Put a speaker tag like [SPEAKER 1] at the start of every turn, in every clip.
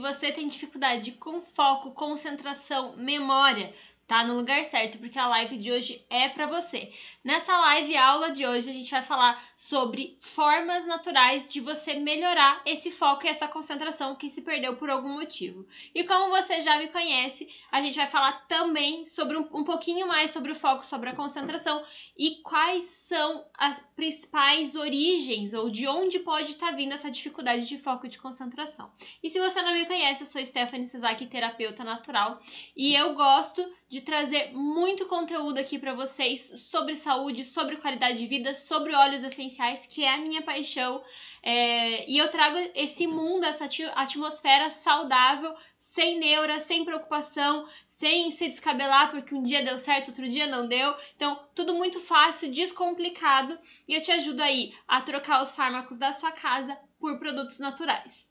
[SPEAKER 1] você tem dificuldade com foco, concentração, memória, tá no lugar certo, porque a live de hoje é para você. Nessa live aula de hoje a gente vai falar sobre formas naturais de você melhorar esse foco e essa concentração que se perdeu por algum motivo. E como você já me conhece, a gente vai falar também sobre um, um pouquinho mais sobre o foco, sobre a concentração e quais são as principais origens ou de onde pode estar tá vindo essa dificuldade de foco e de concentração. E se você não me conhece, eu sou Stephanie Sasaki, terapeuta natural, e eu gosto de trazer muito conteúdo aqui para vocês sobre saúde, sobre qualidade de vida, sobre óleos essenciais, que é a minha paixão. É, e eu trago esse mundo, essa atmosfera saudável, sem neura, sem preocupação, sem se descabelar porque um dia deu certo, outro dia não deu. Então, tudo muito fácil, descomplicado. E eu te ajudo aí a trocar os fármacos da sua casa por produtos naturais.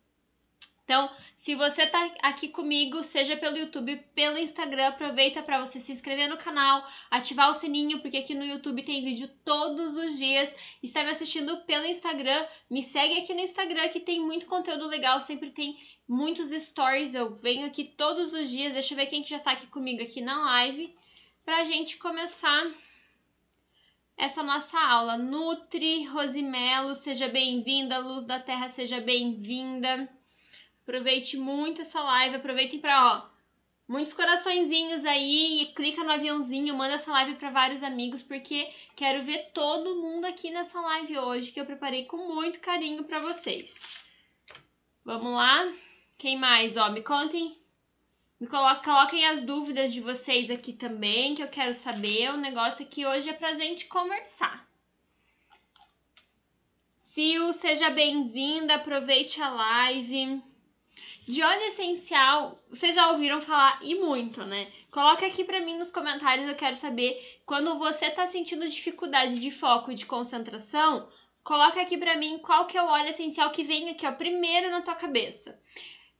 [SPEAKER 1] Então, se você tá aqui comigo, seja pelo YouTube, pelo Instagram, aproveita para você se inscrever no canal, ativar o sininho, porque aqui no YouTube tem vídeo todos os dias. Está me assistindo pelo Instagram, me segue aqui no Instagram que tem muito conteúdo legal, sempre tem muitos stories. Eu venho aqui todos os dias. Deixa eu ver quem que já tá aqui comigo aqui na live pra gente começar essa nossa aula. Nutri, Rosimelo, seja bem-vinda. Luz da Terra, seja bem-vinda. Aproveite muito essa live, aproveitem para, ó, muitos coraçõezinhos aí e clica no aviãozinho, manda essa live para vários amigos porque quero ver todo mundo aqui nessa live hoje que eu preparei com muito carinho para vocês. Vamos lá? Quem mais, ó, me contem me coloquem, coloquem as dúvidas de vocês aqui também, que eu quero saber. O negócio aqui hoje é pra gente conversar. Sil, seja bem-vinda, aproveite a live. De óleo essencial, vocês já ouviram falar e muito, né? Coloca aqui para mim nos comentários, eu quero saber quando você tá sentindo dificuldade de foco e de concentração, coloca aqui para mim qual que é o óleo essencial que vem aqui, ó, primeiro na tua cabeça.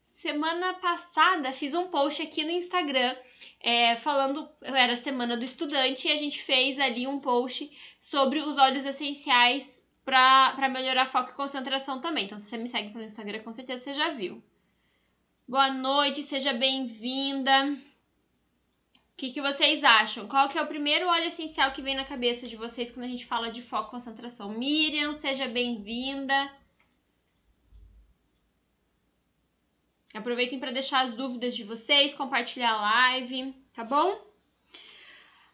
[SPEAKER 1] Semana passada fiz um post aqui no Instagram é, falando, era semana do estudante e a gente fez ali um post sobre os óleos essenciais para melhorar foco e concentração também. Então, se você me segue pelo Instagram, com certeza você já viu. Boa noite, seja bem-vinda. O que, que vocês acham? Qual que é o primeiro óleo essencial que vem na cabeça de vocês quando a gente fala de foco e concentração? Miriam, seja bem-vinda. Aproveitem para deixar as dúvidas de vocês, compartilhar a live, tá bom?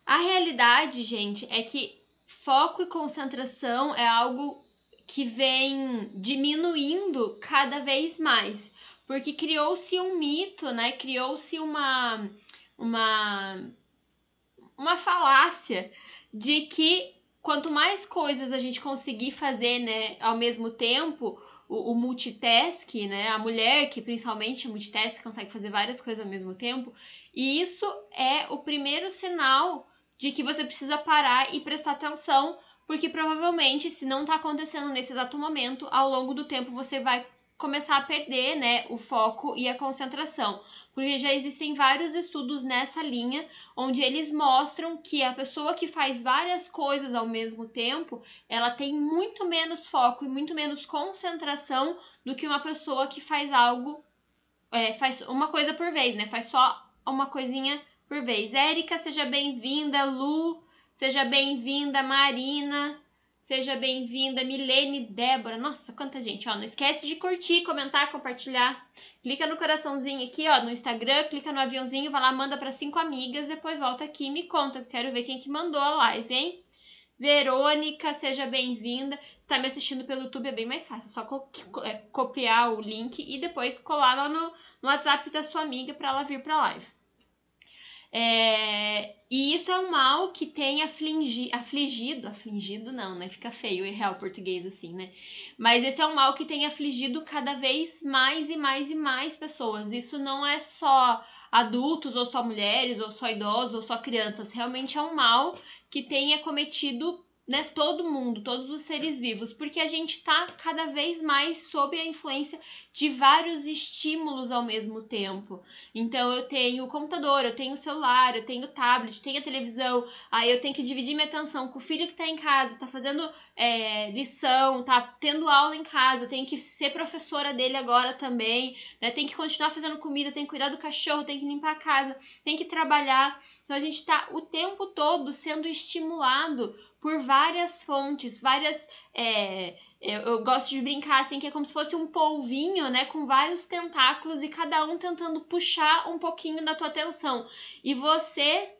[SPEAKER 1] A realidade, gente, é que foco e concentração é algo que vem diminuindo cada vez mais porque criou-se um mito, né? Criou-se uma uma uma falácia de que quanto mais coisas a gente conseguir fazer, né, ao mesmo tempo, o, o multitask, né, a mulher que principalmente multitask consegue fazer várias coisas ao mesmo tempo, e isso é o primeiro sinal de que você precisa parar e prestar atenção, porque provavelmente se não está acontecendo nesse exato momento, ao longo do tempo você vai começar a perder, né, o foco e a concentração, porque já existem vários estudos nessa linha onde eles mostram que a pessoa que faz várias coisas ao mesmo tempo, ela tem muito menos foco e muito menos concentração do que uma pessoa que faz algo, é, faz uma coisa por vez, né, faz só uma coisinha por vez. Érica, seja bem-vinda, Lu, seja bem-vinda, Marina, Seja bem-vinda, Milene, Débora. Nossa, quanta gente, ó. Não esquece de curtir, comentar, compartilhar. Clica no coraçãozinho aqui, ó, no Instagram, clica no aviãozinho, vai lá, manda para cinco amigas, depois volta aqui e me conta. Eu quero ver quem que mandou a live, hein? Verônica, seja bem-vinda. Se tá me assistindo pelo YouTube é bem mais fácil, é só co é, copiar o link e depois colar lá no, no WhatsApp da sua amiga para ela vir pra live. É, e isso é um mal que tem afligi, afligido, afligido não, né? Fica feio errar o português assim, né? Mas esse é um mal que tem afligido cada vez mais e mais e mais pessoas. Isso não é só adultos, ou só mulheres, ou só idosos, ou só crianças. Realmente é um mal que tem acometido né, todo mundo, todos os seres vivos, porque a gente está cada vez mais sob a influência de vários estímulos ao mesmo tempo. Então eu tenho o computador, eu tenho o celular, eu tenho o tablet, tenho a televisão, aí eu tenho que dividir minha atenção com o filho que está em casa, está fazendo é, lição, tá tendo aula em casa, eu tenho que ser professora dele agora também, né? Tem que continuar fazendo comida, tem que cuidar do cachorro, tem que limpar a casa, tem que trabalhar. Então a gente está o tempo todo sendo estimulado por várias fontes, várias. É, eu, eu, gosto de brincar assim que é como se fosse um polvinho, né, com vários tentáculos e cada um tentando puxar um pouquinho da tua atenção. E você,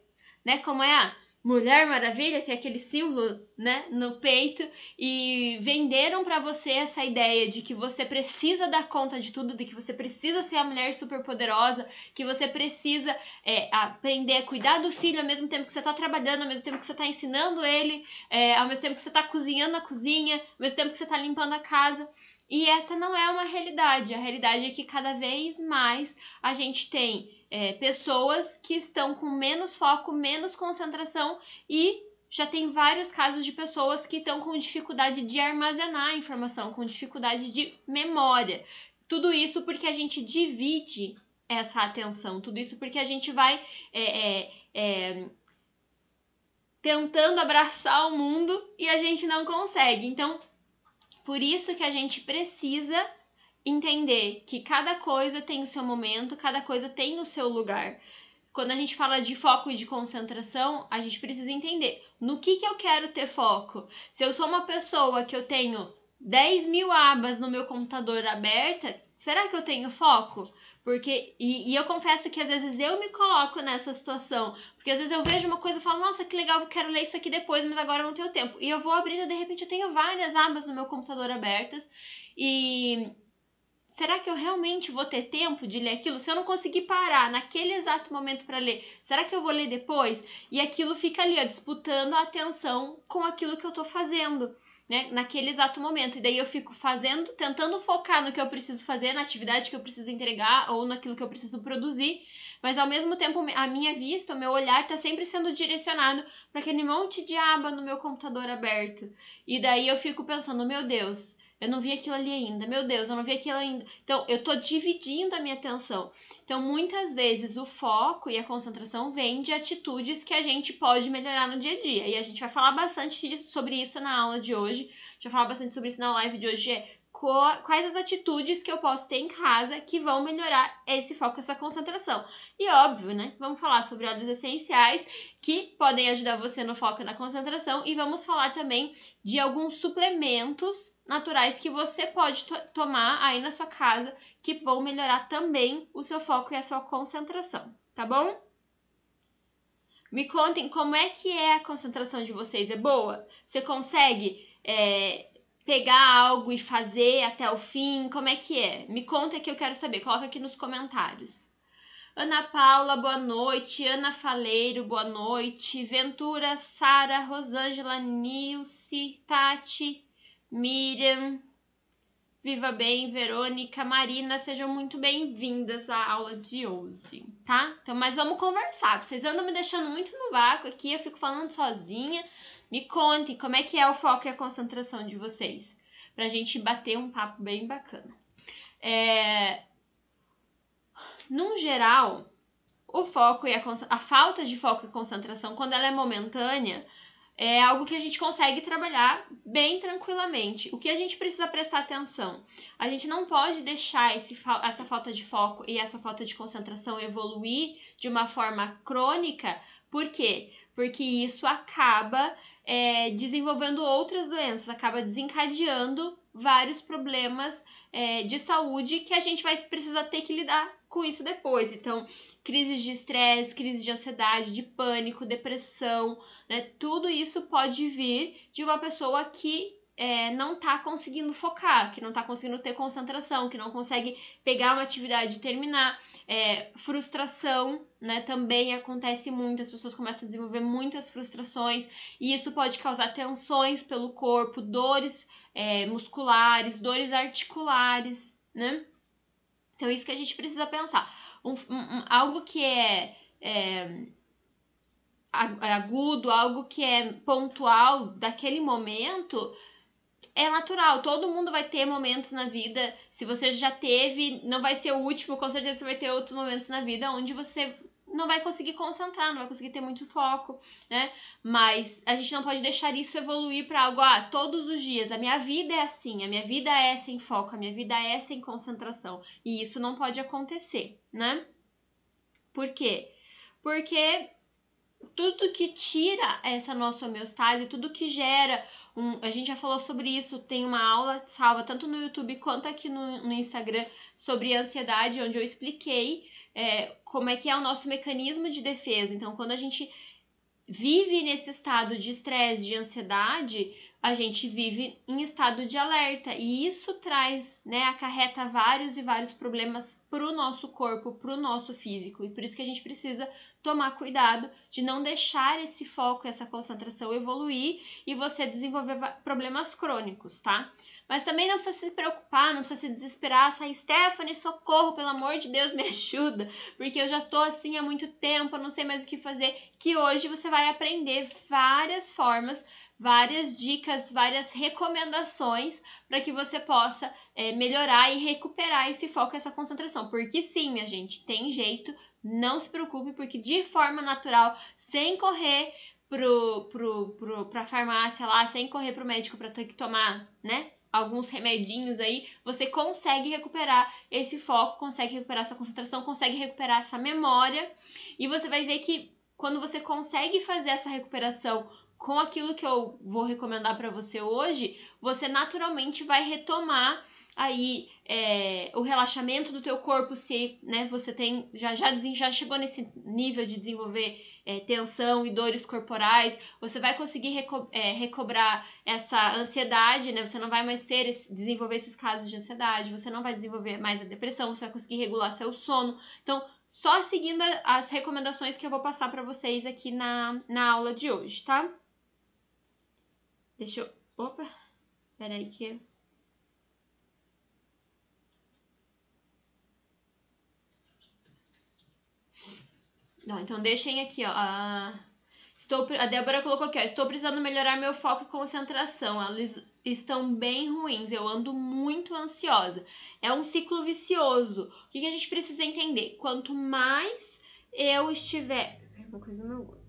[SPEAKER 1] né, como é a Mulher Maravilha, tem aquele símbolo, né, no peito, e venderam para você essa ideia de que você precisa dar conta de tudo, de que você precisa ser a mulher super poderosa, que você precisa é, aprender a cuidar do filho ao mesmo tempo que você tá trabalhando, ao mesmo tempo que você tá ensinando ele, é, ao mesmo tempo que você tá cozinhando na cozinha, ao mesmo tempo que você tá limpando a casa. E essa não é uma realidade. A realidade é que cada vez mais a gente tem é, pessoas que estão com menos foco, menos concentração e já tem vários casos de pessoas que estão com dificuldade de armazenar informação, com dificuldade de memória. Tudo isso porque a gente divide essa atenção, tudo isso porque a gente vai é, é, é tentando abraçar o mundo e a gente não consegue. Então, por isso que a gente precisa entender que cada coisa tem o seu momento, cada coisa tem o seu lugar. Quando a gente fala de foco e de concentração, a gente precisa entender no que, que eu quero ter foco. Se eu sou uma pessoa que eu tenho 10 mil abas no meu computador aberta, será que eu tenho foco? Porque, e, e, eu confesso que às vezes eu me coloco nessa situação. Porque às vezes eu vejo uma coisa e falo, nossa, que legal, eu quero ler isso aqui depois, mas agora eu não tenho tempo. E eu vou abrindo de repente eu tenho várias abas no meu computador abertas. E, será que eu realmente vou ter tempo de ler aquilo? Se eu não conseguir parar naquele exato momento para ler, será que eu vou ler depois? E aquilo fica ali, ó, disputando a atenção com aquilo que eu tô fazendo. Né, naquele exato momento. E daí eu fico fazendo, tentando focar no que eu preciso fazer, na atividade que eu preciso entregar ou naquilo que eu preciso produzir, mas ao mesmo tempo a minha vista, o meu olhar está sempre sendo direcionado para aquele monte de aba no meu computador aberto. E daí eu fico pensando, meu Deus, eu não vi aquilo ali ainda. Meu Deus, eu não vi aquilo ainda. Então, eu tô dividindo a minha atenção. Então, muitas vezes o foco e a concentração vêm de atitudes que a gente pode melhorar no dia a dia. E a gente vai falar bastante sobre isso na aula de hoje. A gente vai falar bastante sobre isso na live de hoje. Quais as atitudes que eu posso ter em casa que vão melhorar esse foco, essa concentração. E óbvio, né? Vamos falar sobre óleos essenciais que podem ajudar você no foco e na concentração e vamos falar também de alguns suplementos naturais que você pode to tomar aí na sua casa que vão melhorar também o seu foco e a sua concentração, tá bom? Me contem como é que é a concentração de vocês, é boa? Você consegue é, pegar algo e fazer até o fim? Como é que é? Me conta que eu quero saber, coloca aqui nos comentários. Ana Paula, boa noite. Ana Faleiro, boa noite. Ventura, Sara, Rosângela, Nilce, Tati, Miriam, Viva Bem, Verônica, Marina, sejam muito bem-vindas à aula de hoje, tá? Então, mas vamos conversar. Vocês andam me deixando muito no vácuo aqui, eu fico falando sozinha. Me contem como é que é o foco e a concentração de vocês, pra gente bater um papo bem bacana. É... Num geral, o foco e a, a falta de foco e concentração, quando ela é momentânea, é algo que a gente consegue trabalhar bem tranquilamente. O que a gente precisa prestar atenção? A gente não pode deixar esse, essa falta de foco e essa falta de concentração evoluir de uma forma crônica. Por quê? Porque isso acaba é, desenvolvendo outras doenças, acaba desencadeando vários problemas é, de saúde que a gente vai precisar ter que lidar com isso depois. Então, crises de estresse, crises de ansiedade, de pânico, depressão, né? Tudo isso pode vir de uma pessoa que é, não tá conseguindo focar, que não tá conseguindo ter concentração, que não consegue pegar uma atividade e terminar. É, frustração, né? Também acontece muito, as pessoas começam a desenvolver muitas frustrações e isso pode causar tensões pelo corpo, dores é, musculares, dores articulares, né? Então, isso que a gente precisa pensar. Um, um, algo que é, é agudo, algo que é pontual daquele momento, é natural. Todo mundo vai ter momentos na vida. Se você já teve, não vai ser o último, com certeza você vai ter outros momentos na vida onde você não vai conseguir concentrar, não vai conseguir ter muito foco, né? Mas a gente não pode deixar isso evoluir para algo, ah, todos os dias, a minha vida é assim, a minha vida é sem foco, a minha vida é sem concentração. E isso não pode acontecer, né? Por quê? Porque tudo que tira essa nossa homeostase, tudo que gera um, a gente já falou sobre isso, tem uma aula salva tanto no YouTube quanto aqui no, no Instagram sobre ansiedade, onde eu expliquei é, como é que é o nosso mecanismo de defesa. Então, quando a gente vive nesse estado de estresse, de ansiedade, a gente vive em estado de alerta e isso traz, né, acarreta vários e vários problemas para o nosso corpo, para o nosso físico e por isso que a gente precisa tomar cuidado de não deixar esse foco, essa concentração evoluir e você desenvolver problemas crônicos, tá? Mas também não precisa se preocupar, não precisa se desesperar, sair, Stephanie, socorro, pelo amor de Deus, me ajuda, porque eu já tô assim há muito tempo, eu não sei mais o que fazer. Que hoje você vai aprender várias formas, várias dicas, várias recomendações para que você possa é, melhorar e recuperar esse foco, essa concentração. Porque sim, minha gente, tem jeito, não se preocupe, porque de forma natural, sem correr pro, pro, pro, pra farmácia lá, sem correr pro médico para ter que tomar, né? alguns remedinhos aí, você consegue recuperar esse foco, consegue recuperar essa concentração, consegue recuperar essa memória. E você vai ver que quando você consegue fazer essa recuperação com aquilo que eu vou recomendar para você hoje, você naturalmente vai retomar aí é, o relaxamento do teu corpo se né, você tem já, já, já chegou nesse nível de desenvolver é, tensão e dores corporais, você vai conseguir reco é, recobrar essa ansiedade, né? Você não vai mais ter esse, desenvolver esses casos de ansiedade, você não vai desenvolver mais a depressão, você vai conseguir regular seu sono. Então, só seguindo as recomendações que eu vou passar para vocês aqui na, na aula de hoje, tá? Deixa eu. Opa! Peraí que. Não, então deixem aqui, ó. A, estou, a Débora colocou aqui, ó. Estou precisando melhorar meu foco e concentração. Elas estão bem ruins. Eu ando muito ansiosa. É um ciclo vicioso. O que, que a gente precisa entender? Quanto mais eu estiver. Uma coisa no meu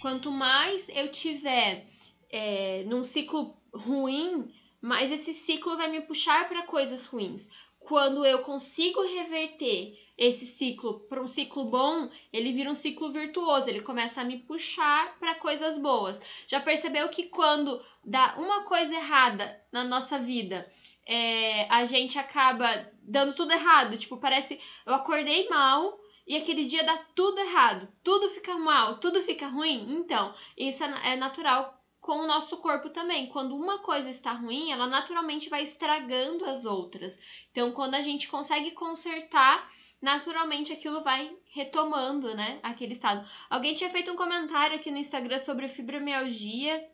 [SPEAKER 1] Quanto mais eu tiver é, num ciclo ruim, mais esse ciclo vai me puxar para coisas ruins. Quando eu consigo reverter esse ciclo para um ciclo bom, ele vira um ciclo virtuoso, ele começa a me puxar para coisas boas. Já percebeu que quando dá uma coisa errada na nossa vida, é, a gente acaba dando tudo errado? Tipo, parece eu acordei mal e aquele dia dá tudo errado, tudo fica mal, tudo fica ruim. Então, isso é, é natural com o nosso corpo também. Quando uma coisa está ruim, ela naturalmente vai estragando as outras. Então, quando a gente consegue consertar naturalmente aquilo vai retomando, né, aquele estado. Alguém tinha feito um comentário aqui no Instagram sobre fibromialgia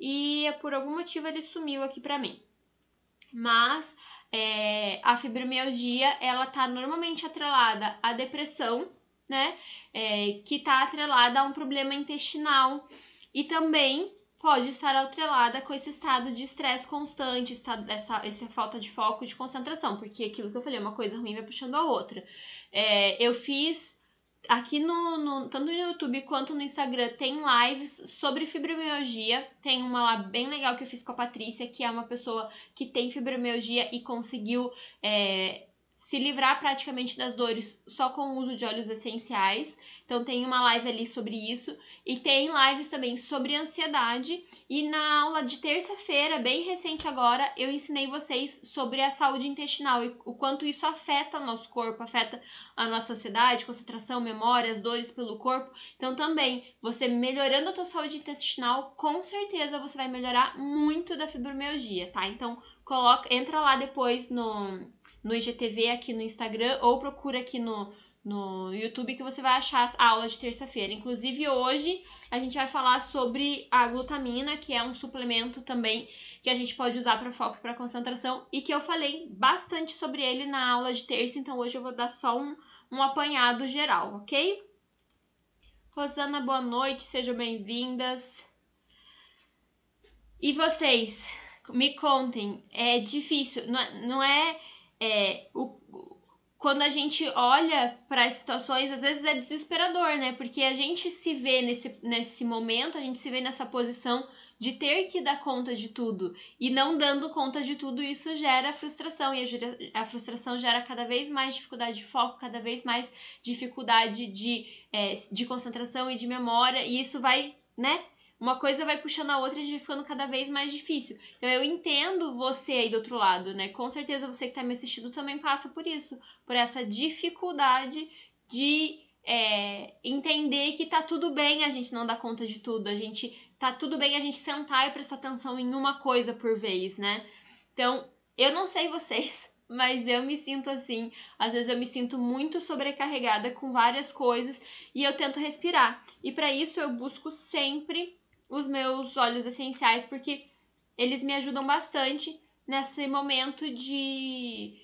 [SPEAKER 1] e por algum motivo ele sumiu aqui para mim. Mas é, a fibromialgia, ela tá normalmente atrelada à depressão, né, é, que tá atrelada a um problema intestinal e também pode estar atrelada com esse estado de estresse constante, essa, essa falta de foco, de concentração, porque aquilo que eu falei, uma coisa ruim vai puxando a outra. É, eu fiz aqui no, no, tanto no YouTube quanto no Instagram tem lives sobre fibromialgia. Tem uma lá bem legal que eu fiz com a Patrícia, que é uma pessoa que tem fibromialgia e conseguiu é, se livrar praticamente das dores só com o uso de óleos essenciais. Então tem uma live ali sobre isso e tem lives também sobre ansiedade. E na aula de terça-feira, bem recente agora, eu ensinei vocês sobre a saúde intestinal e o quanto isso afeta o nosso corpo, afeta a nossa ansiedade, concentração, memória, as dores pelo corpo. Então também, você melhorando a tua saúde intestinal, com certeza você vai melhorar muito da fibromialgia, tá? Então, coloca, entra lá depois no no IGTV aqui no Instagram ou procura aqui no, no YouTube que você vai achar a aula de terça-feira. Inclusive, hoje a gente vai falar sobre a glutamina, que é um suplemento também que a gente pode usar para foco e para concentração e que eu falei bastante sobre ele na aula de terça, então hoje eu vou dar só um, um apanhado geral, ok? Rosana, boa noite, sejam bem-vindas. E vocês, me contem, é difícil, não é, não é, é o, quando a gente olha para as situações, às vezes é desesperador, né? Porque a gente se vê nesse, nesse momento, a gente se vê nessa posição de ter que dar conta de tudo e não dando conta de tudo, isso gera frustração e a, a frustração gera cada vez mais dificuldade de foco, cada vez mais dificuldade de, é, de concentração e de memória, e isso vai, né? Uma coisa vai puxando a outra e a gente vai ficando cada vez mais difícil. Então eu entendo você aí do outro lado, né? Com certeza você que tá me assistindo também passa por isso, por essa dificuldade de é, entender que tá tudo bem a gente não dar conta de tudo, a gente tá tudo bem a gente sentar e prestar atenção em uma coisa por vez, né? Então, eu não sei vocês, mas eu me sinto assim. Às vezes eu me sinto muito sobrecarregada com várias coisas e eu tento respirar. E para isso eu busco sempre os meus óleos essenciais porque eles me ajudam bastante nesse momento de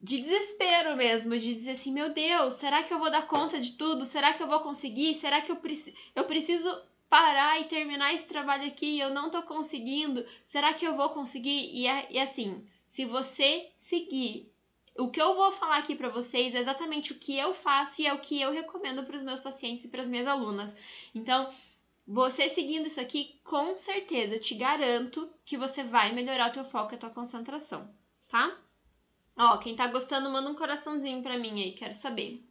[SPEAKER 1] de desespero mesmo, de dizer assim, meu Deus, será que eu vou dar conta de tudo? Será que eu vou conseguir? Será que eu, preci eu preciso parar e terminar esse trabalho aqui? Eu não tô conseguindo. Será que eu vou conseguir? E, é, e assim, se você seguir o que eu vou falar aqui para vocês é exatamente o que eu faço e é o que eu recomendo para os meus pacientes e para as minhas alunas. Então, você seguindo isso aqui, com certeza, eu te garanto que você vai melhorar o teu foco e a tua concentração, tá? Ó, quem tá gostando, manda um coraçãozinho pra mim aí, quero saber.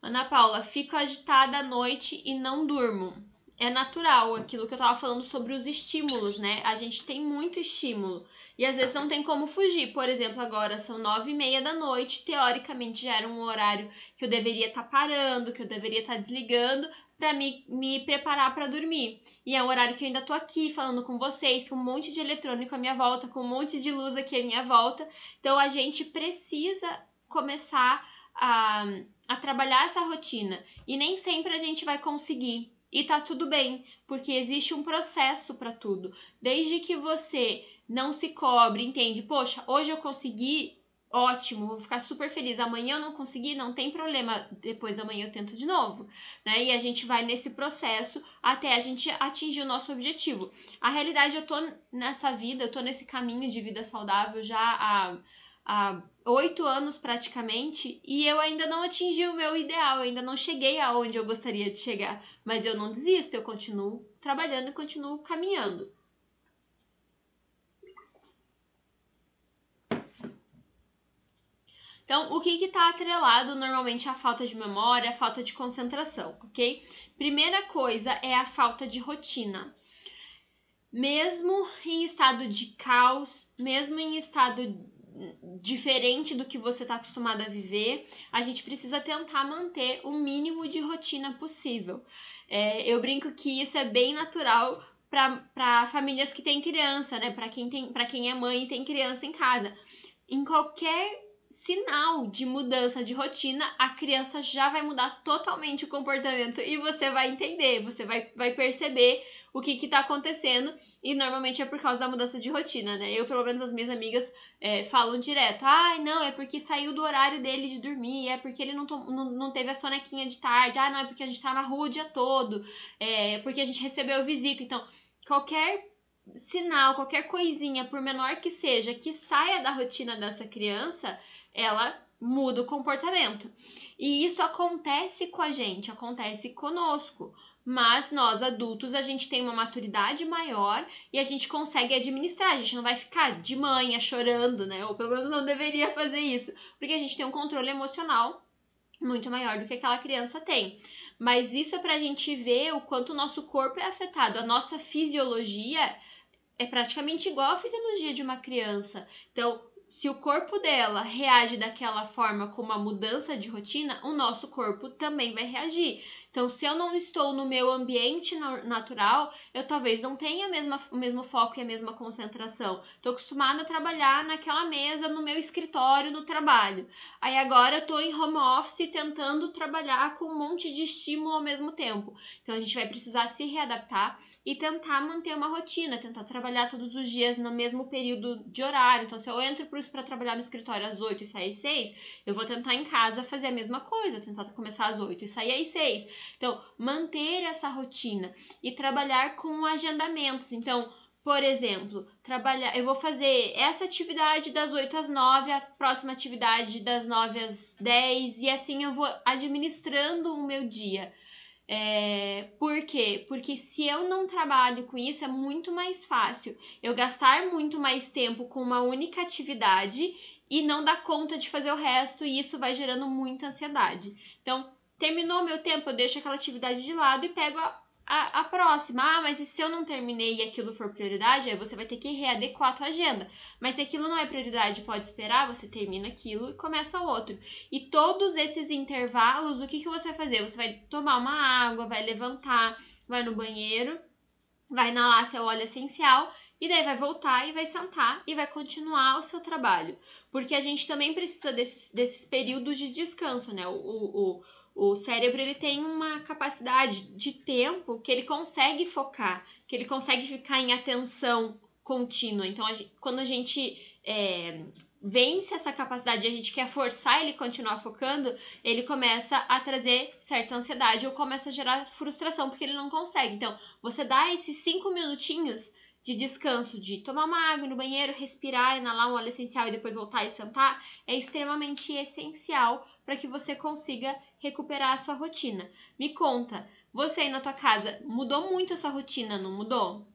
[SPEAKER 1] Ana Paula, fico agitada à noite e não durmo. É natural aquilo que eu tava falando sobre os estímulos, né? A gente tem muito estímulo e às vezes não tem como fugir. Por exemplo, agora são nove e meia da noite, teoricamente já era um horário que eu deveria estar tá parando, que eu deveria estar tá desligando, para me, me preparar para dormir. E é o horário que eu ainda tô aqui falando com vocês, com um monte de eletrônico à minha volta, com um monte de luz aqui à minha volta. Então a gente precisa começar a, a trabalhar essa rotina. E nem sempre a gente vai conseguir. E tá tudo bem, porque existe um processo para tudo. Desde que você não se cobre, entende? Poxa, hoje eu consegui ótimo, vou ficar super feliz. Amanhã eu não consegui, não tem problema. Depois amanhã eu tento de novo, né? E a gente vai nesse processo até a gente atingir o nosso objetivo. A realidade, eu tô nessa vida, eu tô nesse caminho de vida saudável já há há oito anos praticamente e eu ainda não atingi o meu ideal, eu ainda não cheguei aonde eu gostaria de chegar, mas eu não desisto, eu continuo trabalhando e continuo caminhando. Então, o que está atrelado normalmente à falta de memória, à falta de concentração, ok? Primeira coisa é a falta de rotina. Mesmo em estado de caos, mesmo em estado diferente do que você está acostumado a viver, a gente precisa tentar manter o mínimo de rotina possível. É, eu brinco que isso é bem natural para famílias que têm criança, né? Para quem, tem, quem é mãe e tem criança em casa. Em qualquer sinal de mudança de rotina, a criança já vai mudar totalmente o comportamento e você vai entender, você vai, vai perceber o que que tá acontecendo e normalmente é por causa da mudança de rotina, né? Eu, pelo menos, as minhas amigas é, falam direto, ai, ah, não, é porque saiu do horário dele de dormir, é porque ele não, não, não teve a sonequinha de tarde, ah, não, é porque a gente tá na rua o dia todo, é porque a gente recebeu visita, então, qualquer sinal, qualquer coisinha, por menor que seja, que saia da rotina dessa criança, ela muda o comportamento. E isso acontece com a gente, acontece conosco. Mas nós adultos, a gente tem uma maturidade maior e a gente consegue administrar. A gente não vai ficar de manhã chorando, né? Ou pelo menos não deveria fazer isso, porque a gente tem um controle emocional muito maior do que aquela criança tem. Mas isso é pra gente ver o quanto o nosso corpo é afetado. A nossa fisiologia é praticamente igual à fisiologia de uma criança. Então, se o corpo dela reage daquela forma com uma mudança de rotina, o nosso corpo também vai reagir. Então, se eu não estou no meu ambiente natural, eu talvez não tenha mesma, o mesmo foco e a mesma concentração. Estou acostumada a trabalhar naquela mesa, no meu escritório, no trabalho. Aí agora eu estou em home office tentando trabalhar com um monte de estímulo ao mesmo tempo. Então, a gente vai precisar se readaptar e tentar manter uma rotina, tentar trabalhar todos os dias no mesmo período de horário. Então, se eu entro para trabalhar no escritório às 8 e sair às 6, eu vou tentar em casa fazer a mesma coisa, tentar começar às 8 e sair às 6. Então, manter essa rotina e trabalhar com agendamentos. Então, por exemplo, trabalhar, eu vou fazer essa atividade das 8 às 9, a próxima atividade das 9 às 10 e assim eu vou administrando o meu dia. É, por quê? Porque se eu não trabalho com isso, é muito mais fácil eu gastar muito mais tempo com uma única atividade e não dar conta de fazer o resto, e isso vai gerando muita ansiedade. Então, terminou meu tempo, eu deixo aquela atividade de lado e pego a, a, a, próxima. Ah, mas e se eu não terminei e aquilo for prioridade, aí você vai ter que readequar a tua agenda. Mas se aquilo não é prioridade pode esperar, você termina aquilo e começa outro. E todos esses intervalos, o que, que você vai fazer? Você vai tomar uma água, vai levantar, vai no banheiro, vai inalar seu óleo essencial e daí vai voltar e vai sentar e vai continuar o seu trabalho. Porque a gente também precisa desses, desses períodos de descanso, né? O, o, o cérebro ele tem uma capacidade de tempo que ele consegue focar, que ele consegue ficar em atenção contínua. Então, a gente, quando a gente é, vence essa capacidade e a gente quer forçar ele continuar focando, ele começa a trazer certa ansiedade ou começa a gerar frustração porque ele não consegue. Então, você dá esses cinco minutinhos de descanso, de tomar uma água no banheiro, respirar, inalar um óleo essencial e depois voltar e sentar, é extremamente essencial para que você consiga recuperar a sua rotina. Me conta, você aí na tua casa mudou muito a sua rotina, não mudou?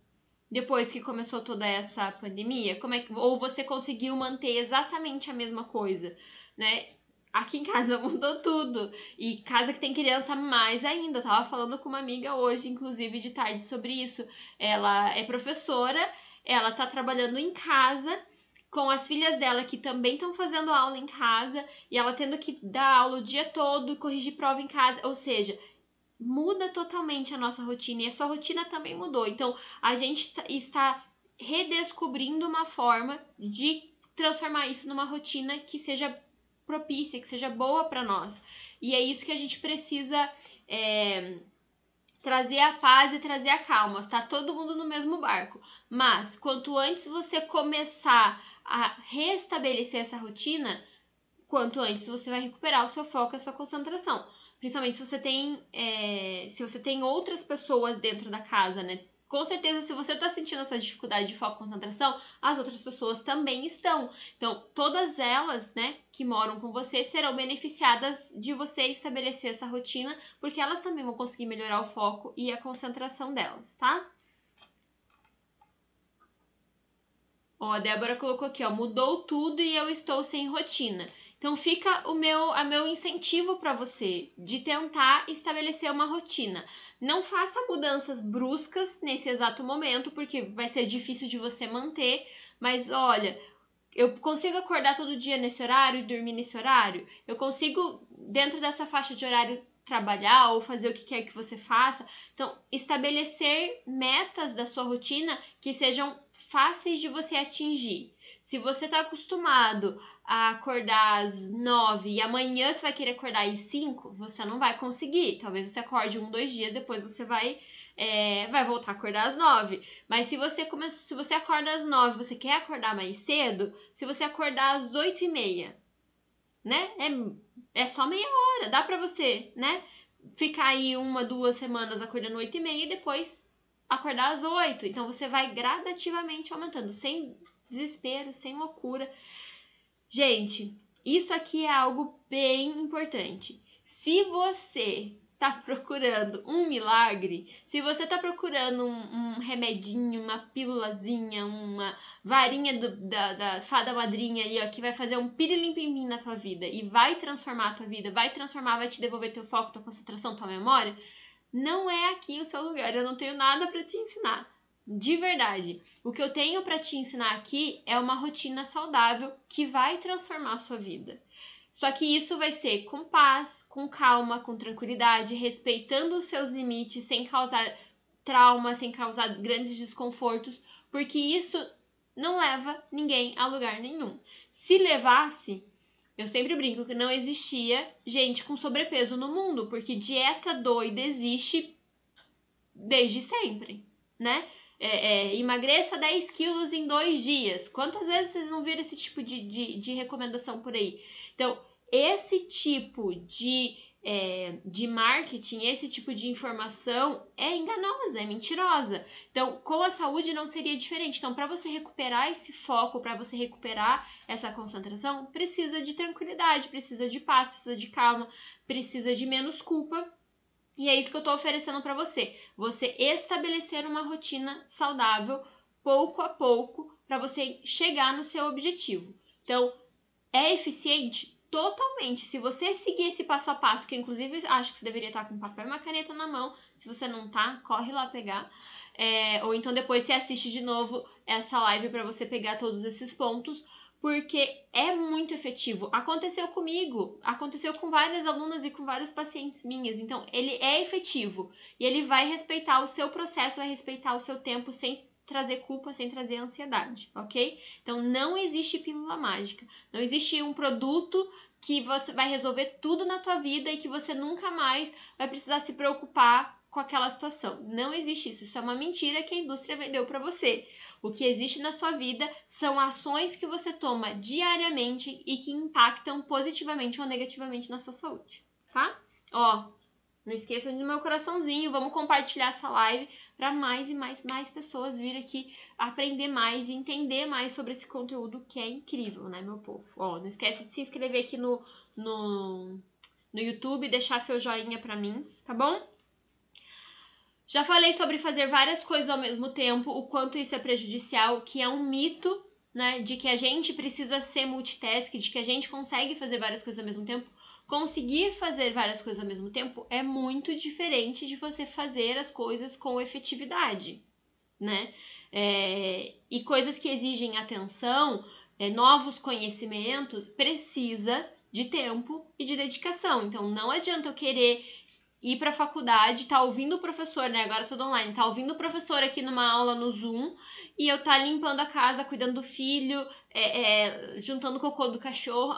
[SPEAKER 1] Depois que começou toda essa pandemia, como é que ou você conseguiu manter exatamente a mesma coisa, né? Aqui em casa mudou tudo. E casa que tem criança, mais ainda. Eu tava falando com uma amiga hoje, inclusive, de tarde sobre isso. Ela é professora, ela tá trabalhando em casa com as filhas dela que também estão fazendo aula em casa e ela tendo que dar aula o dia todo, corrigir prova em casa, ou seja, muda totalmente a nossa rotina e a sua rotina também mudou. Então, a gente está redescobrindo uma forma de transformar isso numa rotina que seja propícia, que seja boa para nós. E é isso que a gente precisa é, trazer a paz e trazer a calma. Está todo mundo no mesmo barco. Mas quanto antes você começar a restabelecer essa rotina, quanto antes você vai recuperar o seu foco, a sua concentração. Principalmente se você tem, é, se você tem outras pessoas dentro da casa, né? Com certeza, se você está sentindo essa dificuldade de foco e concentração, as outras pessoas também estão. Então, todas elas, né, que moram com você, serão beneficiadas de você estabelecer essa rotina, porque elas também vão conseguir melhorar o foco e a concentração delas, tá? Ó, a Débora colocou aqui, ó, mudou tudo e eu estou sem rotina. Então fica o meu, a meu incentivo para você de tentar estabelecer uma rotina. Não faça mudanças bruscas nesse exato momento, porque vai ser difícil de você manter, mas olha, eu consigo acordar todo dia nesse horário e dormir nesse horário? Eu consigo, dentro dessa faixa de horário, trabalhar ou fazer o que quer que você faça? Então, estabelecer metas da sua rotina que sejam fáceis de você atingir. Se você está acostumado a acordar às nove e amanhã você vai querer acordar às cinco, você não vai conseguir. Talvez você acorde um, dois dias, depois você vai é, vai voltar a acordar às nove. Mas se você começa, se você acorda às nove, você quer acordar mais cedo, se você acordar às oito e meia, né? É, é só meia hora, dá pra você, né? Ficar aí uma, duas semanas acordando oito e meia e depois acordar às 8. Então você vai gradativamente aumentando, sem desespero, sem loucura. Gente, isso aqui é algo bem importante. Se você tá procurando um milagre, se você tá procurando um, um remedinho, uma pílulazinha, uma varinha do, da, da fada madrinha ali, ó, que vai fazer um pirilimpimpim na tua vida e vai transformar a tua vida, vai transformar, vai te devolver teu foco, tua concentração, tua memória, não é aqui o seu lugar, eu não tenho nada para te ensinar. De verdade. O que eu tenho para te ensinar aqui é uma rotina saudável que vai transformar a sua vida. Só que isso vai ser com paz, com calma, com tranquilidade, respeitando os seus limites, sem causar trauma, sem causar grandes desconfortos, porque isso não leva ninguém a lugar nenhum. Se levasse, eu sempre brinco que não existia gente com sobrepeso no mundo, porque dieta doida existe desde sempre, né? É, é, emagreça 10 quilos em dois dias. Quantas vezes vocês não viram esse tipo de, de, de recomendação por aí? Então, esse tipo de é, de marketing, esse tipo de informação é enganosa, é mentirosa. Então, com a saúde não seria diferente. Então, para você recuperar esse foco, para você recuperar essa concentração, precisa de tranquilidade, precisa de paz, precisa de calma, precisa de menos culpa. E é isso que eu estou oferecendo para você. Você estabelecer uma rotina saudável, pouco a pouco, para você chegar no seu objetivo. Então, é eficiente? Totalmente. Se você seguir esse passo a passo, que inclusive acho que você deveria estar com papel e uma caneta na mão, se você não tá, corre lá pegar. É, ou então depois você assiste de novo essa live para você pegar todos esses pontos, porque é muito efetivo. Aconteceu comigo, aconteceu com várias alunas e com vários pacientes minhas. Então, ele é efetivo e ele vai respeitar o seu processo, vai respeitar o seu tempo sem trazer culpa, sem trazer ansiedade, ok? Então não existe pílula mágica, não existe um produto que você vai resolver tudo na tua vida e que você nunca mais vai precisar se preocupar com aquela situação. Não existe isso, isso é uma mentira que a indústria vendeu para você. O que existe na sua vida são ações que você toma diariamente e que impactam positivamente ou negativamente na sua saúde, tá? Ó, não esqueçam do meu coraçãozinho, vamos compartilhar essa live para mais e mais mais pessoas vir aqui aprender mais e entender mais sobre esse conteúdo que é incrível, né, meu povo? Ó, não esquece de se inscrever aqui no no, no YouTube, deixar seu joinha para mim, tá bom? Já falei sobre fazer várias coisas ao mesmo tempo, o quanto isso é prejudicial, que é um mito, né, de que a gente precisa ser multitask, de que a gente consegue fazer várias coisas ao mesmo tempo conseguir fazer várias coisas ao mesmo tempo é muito diferente de você fazer as coisas com efetividade, né? É, e coisas que exigem atenção, é, novos conhecimentos, precisa de tempo e de dedicação. Então, não adianta eu querer ir para a faculdade, tá ouvindo o professor, né? Agora tudo online, tá ouvindo o professor aqui numa aula no Zoom e eu tá limpando a casa, cuidando do filho, é, é, juntando cocô do cachorro.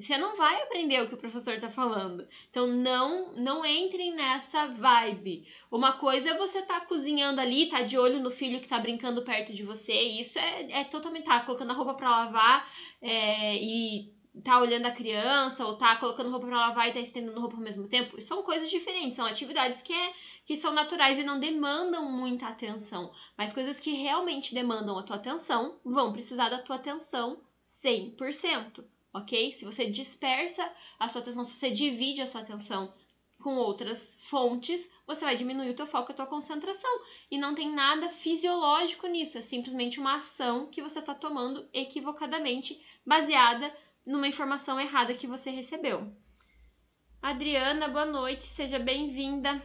[SPEAKER 1] Você não vai aprender o que o professor está falando. Então não não entrem nessa vibe. Uma coisa é você tá cozinhando ali, tá de olho no filho que tá brincando perto de você. Isso é, é totalmente tá colocando a roupa para lavar é, e tá olhando a criança ou tá colocando roupa para lavar e tá estendendo roupa ao mesmo tempo. São coisas diferentes, são atividades que, é, que são naturais e não demandam muita atenção. Mas coisas que realmente demandam a tua atenção vão precisar da tua atenção 100% ok? Se você dispersa a sua atenção, se você divide a sua atenção com outras fontes, você vai diminuir o teu foco e a tua concentração. E não tem nada fisiológico nisso, é simplesmente uma ação que você está tomando equivocadamente, baseada numa informação errada que você recebeu. Adriana, boa noite, seja bem-vinda.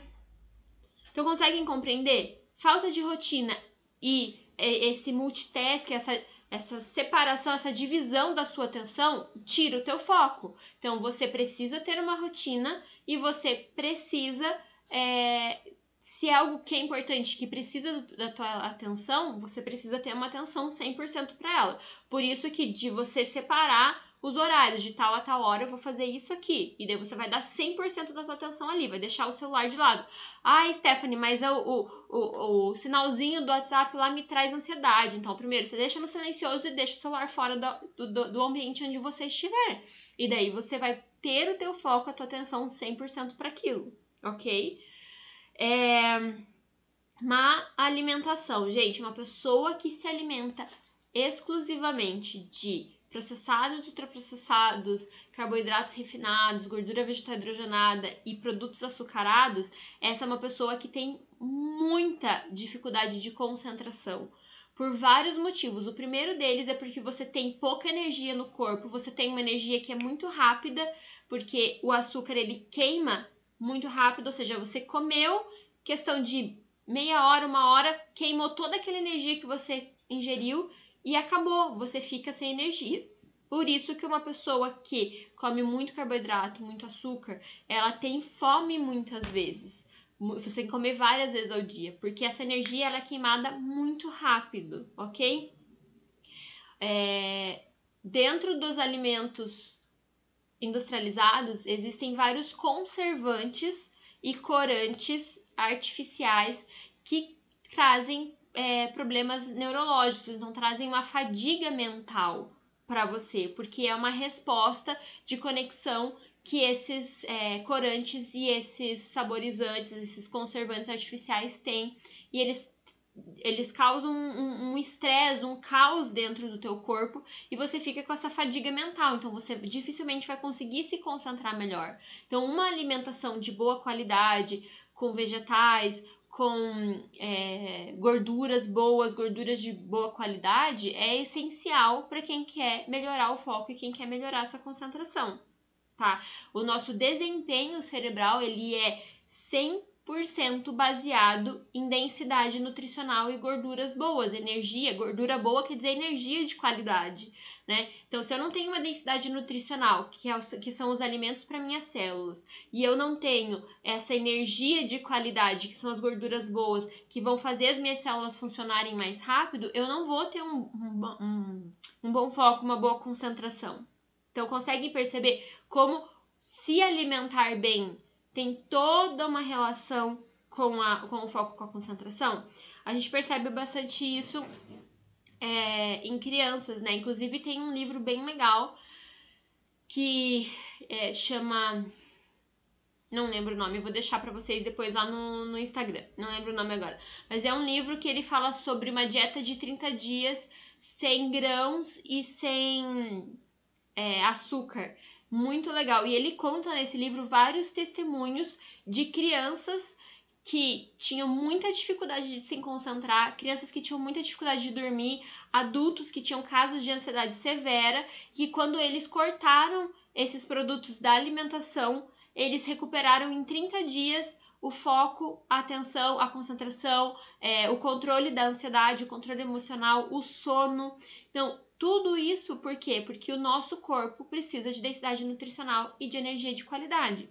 [SPEAKER 1] Então, conseguem compreender? Falta de rotina e é, esse multitask, essa essa separação, essa divisão da sua atenção tira o teu foco. Então você precisa ter uma rotina e você precisa é, se é algo que é importante, que precisa da tua atenção, você precisa ter uma atenção 100% para ela. Por isso que de você separar os horários de tal a tal hora eu vou fazer isso aqui. E daí você vai dar 100% da tua atenção ali, vai deixar o celular de lado. Ah, Stephanie, mas o, o, o, o, sinalzinho do WhatsApp lá me traz ansiedade. Então, primeiro, você deixa no silencioso e deixa o celular fora do, do, do ambiente onde você estiver. E daí você vai ter o teu foco, a tua atenção 100% para aquilo, ok? É... Má alimentação. Gente, uma pessoa que se alimenta exclusivamente de processados, ultraprocessados, carboidratos refinados, gordura vegetal hidrogenada e produtos açucarados, essa é uma pessoa que tem muita dificuldade de concentração. Por vários motivos. O primeiro deles é porque você tem pouca energia no corpo, você tem uma energia que é muito rápida, porque o açúcar ele queima muito rápido, ou seja, você comeu, questão de meia hora, uma hora, queimou toda aquela energia que você ingeriu e acabou, você fica sem energia. Por isso que uma pessoa que come muito carboidrato, muito açúcar, ela tem fome muitas vezes. Você tem que comer várias vezes ao dia, porque essa energia ela é queimada muito rápido, ok? É, dentro dos alimentos industrializados existem vários conservantes e corantes artificiais que trazem é, problemas neurológicos, então trazem uma fadiga mental para você, porque é uma resposta de conexão que esses é, corantes e esses saborizantes, esses conservantes artificiais têm, e eles eles causam um estresse, um, um, caos dentro do teu corpo e você fica com essa fadiga mental, então você dificilmente vai conseguir se concentrar melhor. Então, uma alimentação de boa qualidade, com vegetais, com é, gorduras boas, gorduras de boa qualidade, é essencial para quem quer melhorar o foco e quem quer melhorar essa concentração, tá? O nosso desempenho cerebral, ele é 100 100% baseado em densidade nutricional e gorduras boas, energia, gordura boa quer dizer energia de qualidade, né? Então, se eu não tenho uma densidade nutricional, que, é, que são os alimentos para minhas células, e eu não tenho essa energia de qualidade, que são as gorduras boas, que vão fazer as minhas células funcionarem mais rápido, eu não vou ter um, um, um, um bom foco, uma boa concentração. Então, conseguem perceber como se alimentar bem tem toda uma relação com, a, com o foco com a concentração, a gente percebe bastante isso é, em crianças, né? Inclusive tem um livro bem legal que é, chama. Não lembro o nome, vou deixar para vocês depois lá no, no Instagram. Não lembro o nome agora. Mas é um livro que ele fala sobre uma dieta de 30 dias sem grãos e sem é, açúcar muito legal. E ele conta nesse livro vários testemunhos de crianças que tinham muita dificuldade de se concentrar, crianças que tinham muita dificuldade de dormir, adultos que tinham casos de ansiedade severa, que quando eles cortaram esses produtos da alimentação, eles recuperaram em 30 dias o foco, a atenção, a concentração, é, o controle da ansiedade, o controle emocional, o sono. Então, tudo isso por quê? Porque o nosso corpo precisa de densidade nutricional e de energia de qualidade.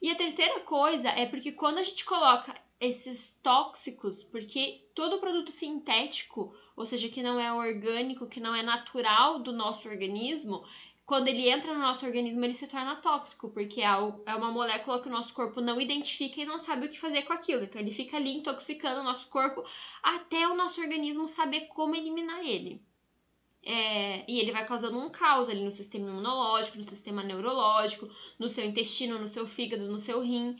[SPEAKER 1] E a terceira coisa é porque quando a gente coloca esses tóxicos, porque todo produto sintético, ou seja, que não é orgânico, que não é natural do nosso organismo, quando ele entra no nosso organismo, ele se torna tóxico, porque é, é uma molécula que o nosso corpo não identifica e não sabe o que fazer com aquilo. Então, ele fica ali intoxicando o nosso corpo até o nosso organismo saber como eliminar ele. É, e ele vai causando um caos ali no sistema imunológico, no sistema neurológico, no seu intestino, no seu fígado, no seu rim.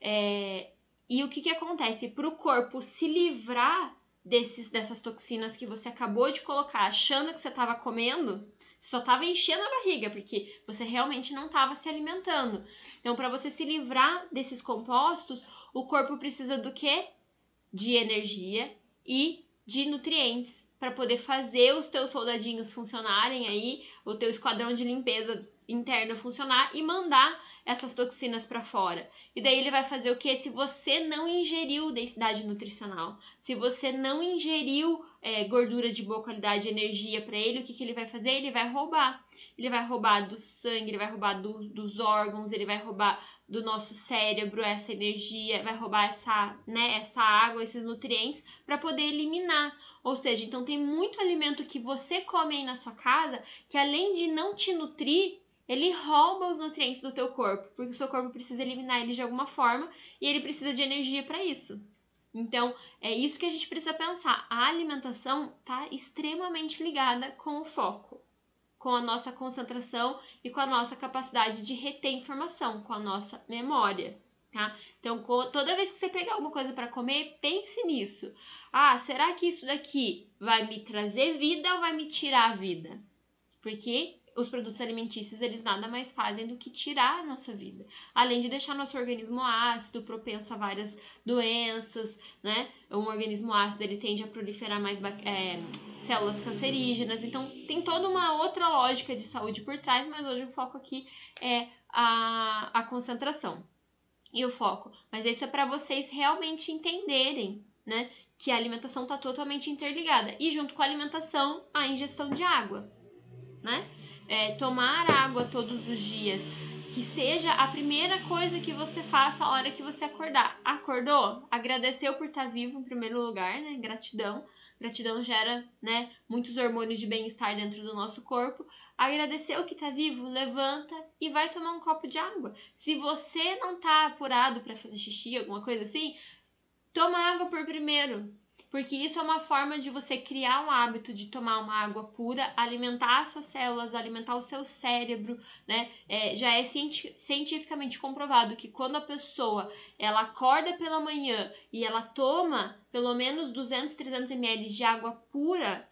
[SPEAKER 1] É, e o que, que acontece? Para o corpo se livrar desses, dessas toxinas que você acabou de colocar, achando que você estava comendo, você só estava enchendo a barriga, porque você realmente não estava se alimentando. Então, para você se livrar desses compostos, o corpo precisa do quê? De energia e de nutrientes para poder fazer os teus soldadinhos funcionarem aí, o teu esquadrão de limpeza interna funcionar e mandar essas toxinas para fora. E daí ele vai fazer o que? Se você não ingeriu densidade nutricional, se você não ingeriu é, gordura de boa qualidade, energia para ele, o que, que ele vai fazer? Ele vai roubar. Ele vai roubar do sangue, ele vai roubar do, dos órgãos, ele vai roubar do nosso cérebro essa energia, vai roubar essa, né, essa água, esses nutrientes para poder eliminar. Ou seja, então tem muito alimento que você come aí na sua casa que além de não te nutrir, ele rouba os nutrientes do teu corpo, porque o seu corpo precisa eliminar ele de alguma forma e ele precisa de energia para isso. Então, é isso que a gente precisa pensar. A alimentação está extremamente ligada com o foco, com a nossa concentração e com a nossa capacidade de reter informação, com a nossa memória tá? Então, toda vez que você pegar alguma coisa para comer, pense nisso. Ah, será que isso daqui vai me trazer vida ou vai me tirar a vida? Porque os produtos alimentícios, eles nada mais fazem do que tirar a nossa vida. Além de deixar nosso organismo ácido, propenso a várias doenças, né? Um organismo ácido, ele tende a proliferar mais é, células cancerígenas. Então, tem toda uma outra lógica de saúde por trás, mas hoje o foco aqui é a, a concentração e o foco. Mas isso é para vocês realmente entenderem, né? Que a alimentação está totalmente interligada. E junto com a alimentação, a ingestão de água, né? É, tomar água todos os dias. Que seja a primeira coisa que você faça a hora que você acordar. Acordou? Agradeceu por estar vivo em primeiro lugar, né? Gratidão. Gratidão gera, né, muitos hormônios de bem-estar dentro do nosso corpo. Agradeceu que tá vivo, levanta e vai tomar um copo de água. Se você não tá apurado para fazer xixi, alguma coisa assim, toma água por primeiro porque isso é uma forma de você criar um hábito de tomar uma água pura, alimentar as suas células, alimentar o seu cérebro, né? É, já é cientificamente comprovado que quando a pessoa ela acorda pela manhã e ela toma pelo menos 200, 300 ml de água pura,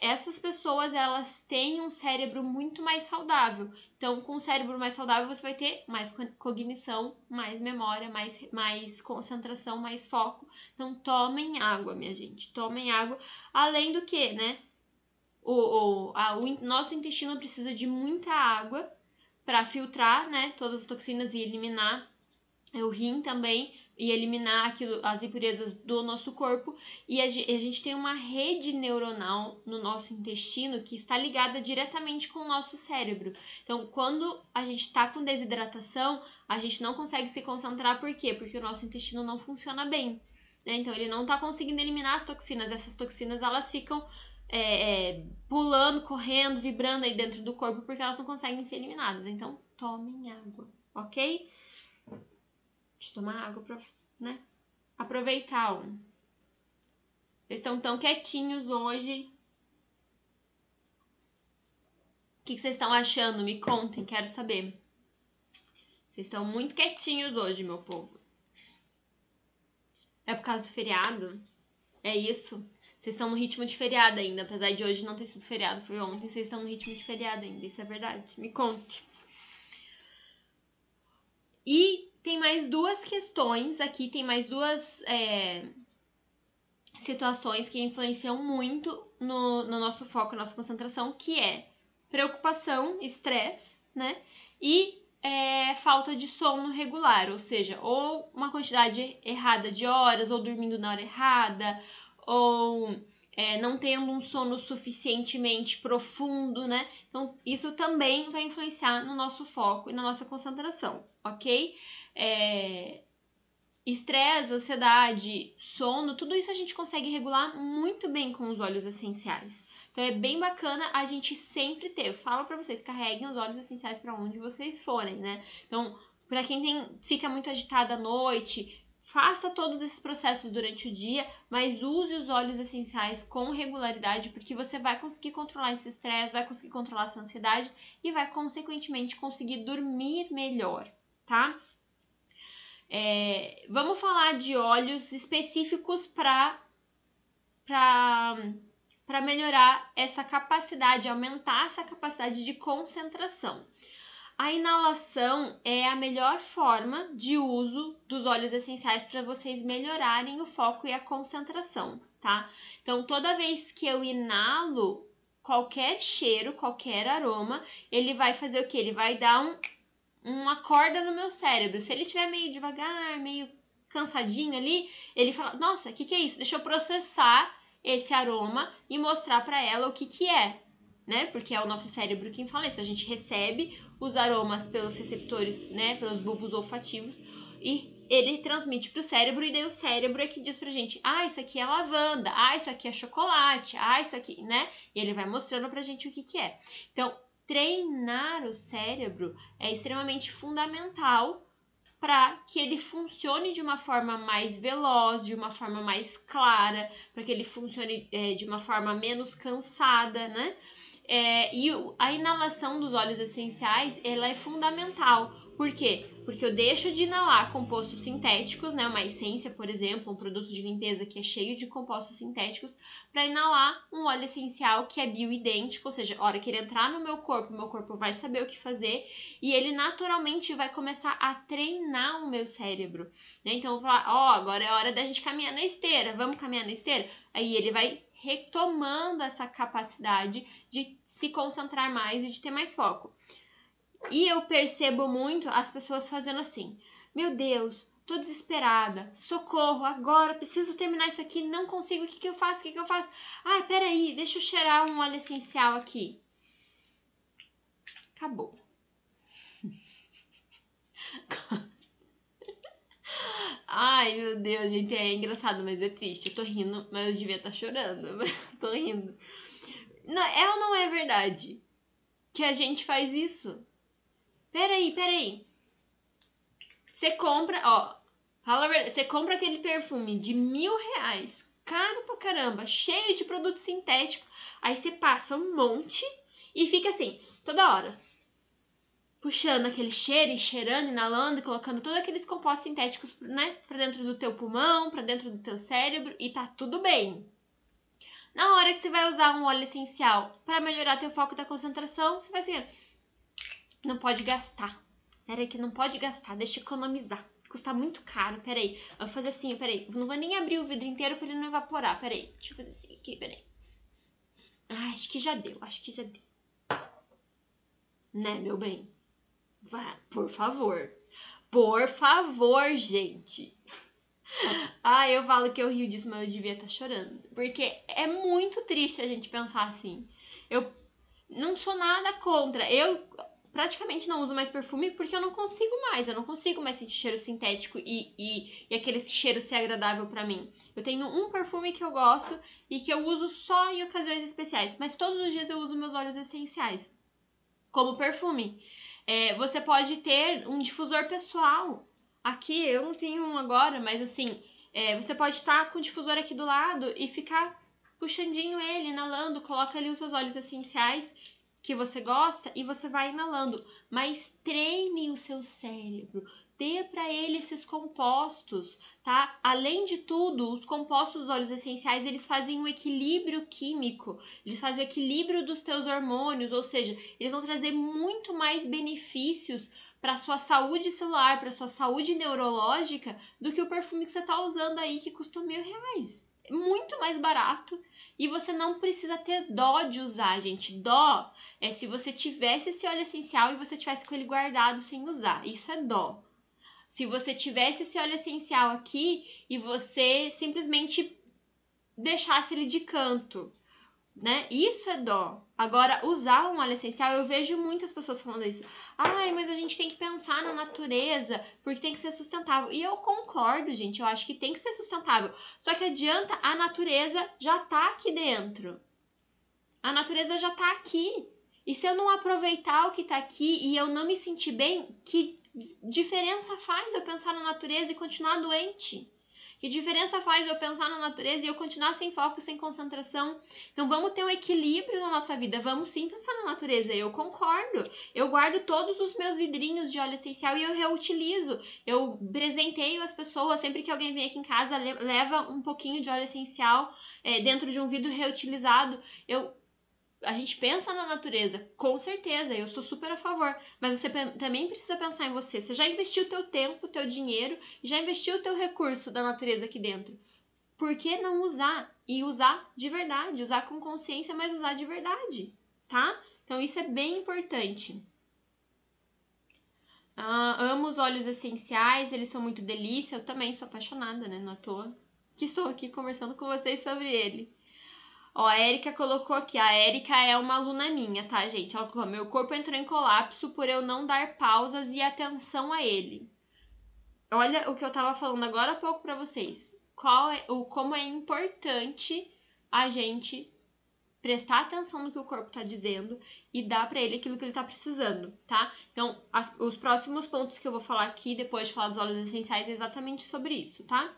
[SPEAKER 1] essas pessoas elas têm um cérebro muito mais saudável. Então, com um cérebro mais saudável, você vai ter mais cognição, mais memória, mais, mais concentração, mais foco. Então, tomem água, minha gente. Tomem água. Além do que, né? O, o, a, o nosso intestino precisa de muita água para filtrar, né? Todas as toxinas e eliminar. O rim também e eliminar aquilo, as impurezas do nosso corpo. E a gente tem uma rede neuronal no nosso intestino que está ligada diretamente com o nosso cérebro. Então, quando a gente está com desidratação, a gente não consegue se concentrar, por quê? Porque o nosso intestino não funciona bem. Né? Então, ele não está conseguindo eliminar as toxinas. Essas toxinas elas ficam é, é, pulando, correndo, vibrando aí dentro do corpo porque elas não conseguem ser eliminadas. Então, tomem água, ok? De tomar água pra, né? Aproveitar. Ó. Eles estão tão quietinhos hoje. O que, que vocês estão achando? Me contem, quero saber. Vocês estão muito quietinhos hoje, meu povo. É por causa do feriado? É isso? Vocês estão no ritmo de feriado ainda, apesar de hoje não ter sido feriado, foi ontem, vocês estão no ritmo de feriado ainda, isso é verdade. Me conte. E tem mais duas questões aqui, tem mais duas é, situações que influenciam muito no, no nosso foco, nossa concentração, que é preocupação, estresse, né? E é, falta de sono regular, ou seja, ou uma quantidade errada de horas, ou dormindo na hora errada, ou é, não tendo um sono suficientemente profundo, né? Então, isso também vai influenciar no nosso foco e na nossa concentração, ok? É, estresse, ansiedade, sono, tudo isso a gente consegue regular muito bem com os óleos essenciais. Então é bem bacana a gente sempre ter. Eu falo para vocês, carreguem os óleos essenciais para onde vocês forem, né? Então, para quem tem, fica muito agitada à noite, Faça todos esses processos durante o dia, mas use os óleos essenciais com regularidade, porque você vai conseguir controlar esse estresse, vai conseguir controlar essa ansiedade e vai, consequentemente, conseguir dormir melhor, tá? É, vamos falar de óleos específicos para para melhorar essa capacidade, aumentar essa capacidade de concentração. A inalação é a melhor forma de uso dos óleos essenciais para vocês melhorarem o foco e a concentração, tá? Então, toda vez que eu inalo qualquer cheiro, qualquer aroma, ele vai fazer o que? Ele vai dar um, uma corda no meu cérebro. Se ele estiver meio devagar, meio cansadinho ali, ele fala: Nossa, o que, que é isso? Deixa eu processar esse aroma e mostrar para ela o que, que é, né? Porque é o nosso cérebro quem fala isso. A gente recebe os aromas pelos receptores, né, pelos bulbos olfativos, e ele transmite para o cérebro, e daí o cérebro é que diz pra gente: ah, isso aqui é lavanda, ah, isso aqui é chocolate, ah, isso aqui, né? E ele vai mostrando pra gente o que, que é. Então, treinar o cérebro é extremamente fundamental para que ele funcione de uma forma mais veloz, de uma forma mais clara, para que ele funcione é, de uma forma menos cansada, né? É, e a inalação dos óleos essenciais, ela é fundamental. Por quê? Porque eu deixo de inalar compostos sintéticos, né, uma essência, por exemplo, um produto de limpeza que é cheio de compostos sintéticos, para inalar um óleo essencial que é bioidêntico, ou seja, a hora que ele entrar no meu corpo, meu corpo vai saber o que fazer e ele naturalmente vai começar a treinar o meu cérebro. Né? Então, eu vou falar, ó, oh, agora é hora da gente caminhar na esteira, vamos caminhar na esteira? Aí ele vai retomando essa capacidade de se concentrar mais e de ter mais foco. E eu percebo muito as pessoas fazendo assim: meu Deus, tô desesperada, socorro, agora preciso terminar isso aqui, não consigo, o que, que eu faço? O que, que eu faço? Ai, peraí, deixa eu cheirar um óleo essencial aqui. Acabou. Ai, meu Deus, gente, é engraçado, mas é triste. Eu tô rindo, mas eu devia estar tá chorando. tô rindo. Não, é ou não é verdade que a gente faz isso? Peraí, peraí. Você compra, ó, fala a verdade, você compra aquele perfume de mil reais, caro pra caramba, cheio de produto sintético, aí você passa um monte e fica assim, toda hora puxando aquele cheiro cheirando, inalando colocando todos aqueles compostos sintéticos, né, para dentro do teu pulmão, para dentro do teu cérebro e tá tudo bem. Na hora que você vai usar um óleo essencial para melhorar teu foco da concentração, você vai assim, não pode gastar. Peraí que não pode gastar, deixa economizar. Custa muito caro, peraí. Eu vou fazer assim, peraí. Não vou nem abrir o vidro inteiro para ele não evaporar, peraí. Deixa eu fazer assim aqui, peraí. Ah, acho que já deu, acho que já deu. Né, meu bem? Vá, por favor. Por favor, gente. Ah, eu falo que eu rio disso, mas eu devia estar tá chorando. Porque é muito triste a gente pensar assim. Eu não sou nada contra. Eu praticamente não uso mais perfume porque eu não consigo mais. Eu não consigo mais sentir cheiro sintético e, e, e aquele cheiro ser agradável para mim. Eu tenho um perfume que eu gosto e que eu uso só em ocasiões especiais. Mas todos os dias eu uso meus óleos essenciais como perfume. É, você pode ter um difusor pessoal. Aqui eu não tenho um agora, mas assim, é, você pode estar com o difusor aqui do lado e ficar puxandinho ele, inalando, coloca ali os seus óleos essenciais que você gosta e você vai inalando. Mas treine o seu cérebro, dê para ele esses compostos, tá? Além de tudo, os compostos dos óleos essenciais, eles fazem um equilíbrio químico, eles fazem o equilíbrio dos teus hormônios, ou seja, eles vão trazer muito mais benefícios para sua saúde celular, para sua saúde neurológica, do que o perfume que você tá usando aí que custou mil reais. É muito mais barato e você não precisa ter dó de usar, gente. Dó é se você tivesse esse óleo essencial e você tivesse com ele guardado sem usar. Isso é dó se você tivesse esse óleo essencial aqui e você simplesmente deixasse ele de canto, né? Isso é dó. Agora, usar um óleo essencial, eu vejo muitas pessoas falando isso. Ai, mas a gente tem que pensar na natureza, porque tem que ser sustentável. E eu concordo, gente, eu acho que tem que ser sustentável. Só que adianta, a natureza já tá aqui dentro. A natureza já tá aqui. E se eu não aproveitar o que tá aqui e eu não me sentir bem, que diferença faz eu pensar na natureza e continuar doente? Que diferença faz eu pensar na natureza e eu continuar sem foco, sem concentração? Então vamos ter um equilíbrio na nossa vida. Vamos sim pensar na natureza. Eu concordo. Eu guardo todos os meus vidrinhos de óleo essencial e eu reutilizo. Eu presenteio as pessoas. Sempre que alguém vem aqui em casa, leva um pouquinho de óleo essencial é, dentro de um vidro reutilizado. Eu a gente pensa na natureza, com certeza, eu sou super a favor, mas você também precisa pensar em você. Você já investiu o teu tempo, o teu dinheiro, já investiu o teu recurso da natureza aqui dentro. Por que não usar? E usar de verdade, usar com consciência, mas usar de verdade, tá? Então isso é bem importante. Ah, amo os óleos essenciais, eles são muito delícia. Eu também sou apaixonada, né? Não à toa que estou aqui conversando com vocês sobre ele. Ó, a Erika colocou aqui. A Erika é uma aluna minha, tá, gente? Ela colocou: meu corpo entrou em colapso por eu não dar pausas e atenção a ele. Olha o que eu tava falando agora há pouco para vocês. Qual é, o, como é importante a gente prestar atenção no que o corpo tá dizendo e dar para ele aquilo que ele tá precisando, tá? Então, as, os próximos pontos que eu vou falar aqui, depois de falar dos óleos essenciais, é exatamente sobre isso, tá?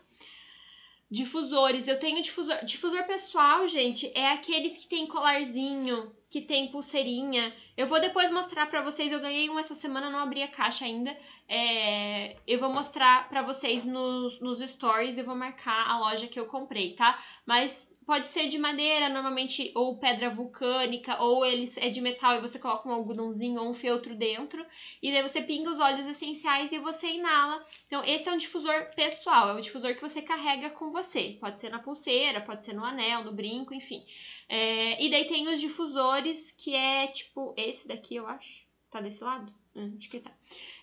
[SPEAKER 1] Difusores, eu tenho difusor. Difusor pessoal, gente, é aqueles que tem colarzinho, que tem pulseirinha. Eu vou depois mostrar para vocês. Eu ganhei um essa semana, não abri a caixa ainda. É, eu vou mostrar para vocês nos, nos stories. Eu vou marcar a loja que eu comprei, tá? Mas pode ser de madeira, normalmente, ou pedra vulcânica, ou eles é de metal e você coloca um algodãozinho ou um feltro dentro, e daí você pinga os óleos essenciais e você inala. Então, esse é um difusor pessoal, é o difusor que você carrega com você. Pode ser na pulseira, pode ser no anel, no brinco, enfim. É, e daí tem os difusores, que é tipo esse daqui, eu acho. Tá desse lado? Hum, acho que tá.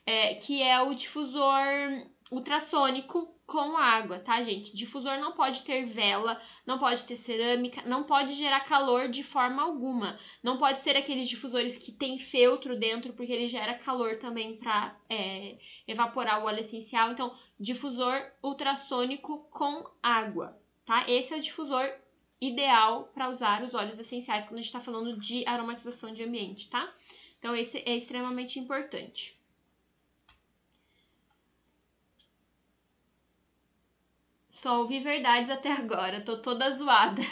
[SPEAKER 1] É, que é o difusor ultrassônico com água, tá, gente? Difusor não pode ter vela, não pode ter cerâmica, não pode gerar calor de forma alguma. Não pode ser aqueles difusores que tem feltro dentro, porque ele gera calor também para é, evaporar o óleo essencial. Então, difusor ultrassônico com água, tá? Esse é o difusor ideal para usar os óleos essenciais quando a gente está falando de aromatização de ambiente, tá? Então, esse é extremamente importante. Só ouvi verdades até agora, tô toda zoada.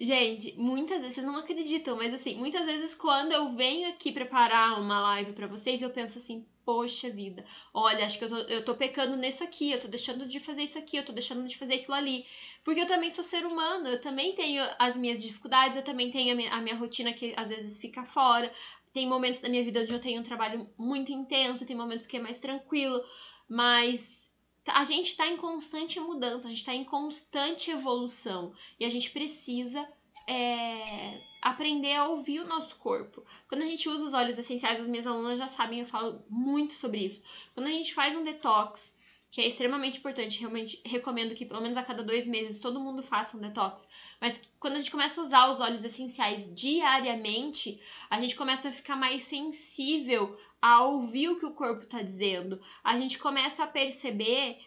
[SPEAKER 1] Gente, muitas vezes, vocês não acreditam, mas assim, muitas vezes quando eu venho aqui preparar uma live para vocês, eu penso assim, poxa vida, olha, acho que eu tô, eu tô pecando nisso aqui, eu tô deixando de fazer isso aqui, eu tô deixando de fazer aquilo ali. Porque eu também sou ser humano, eu também tenho as minhas dificuldades, eu também tenho a minha, a minha rotina que às vezes fica fora. Tem momentos da minha vida onde eu tenho um trabalho muito intenso, tem momentos que é mais tranquilo, mas a gente está em constante mudança, a gente está em constante evolução e a gente precisa é, aprender a ouvir o nosso corpo. Quando a gente usa os óleos essenciais, as minhas alunas já sabem, eu falo muito sobre isso. Quando a gente faz um detox, que é extremamente importante, realmente recomendo que pelo menos a cada dois meses todo mundo faça um detox. Mas quando a gente começa a usar os óleos essenciais diariamente, a gente começa a ficar mais sensível a ouvir o que o corpo está dizendo. A gente começa a perceber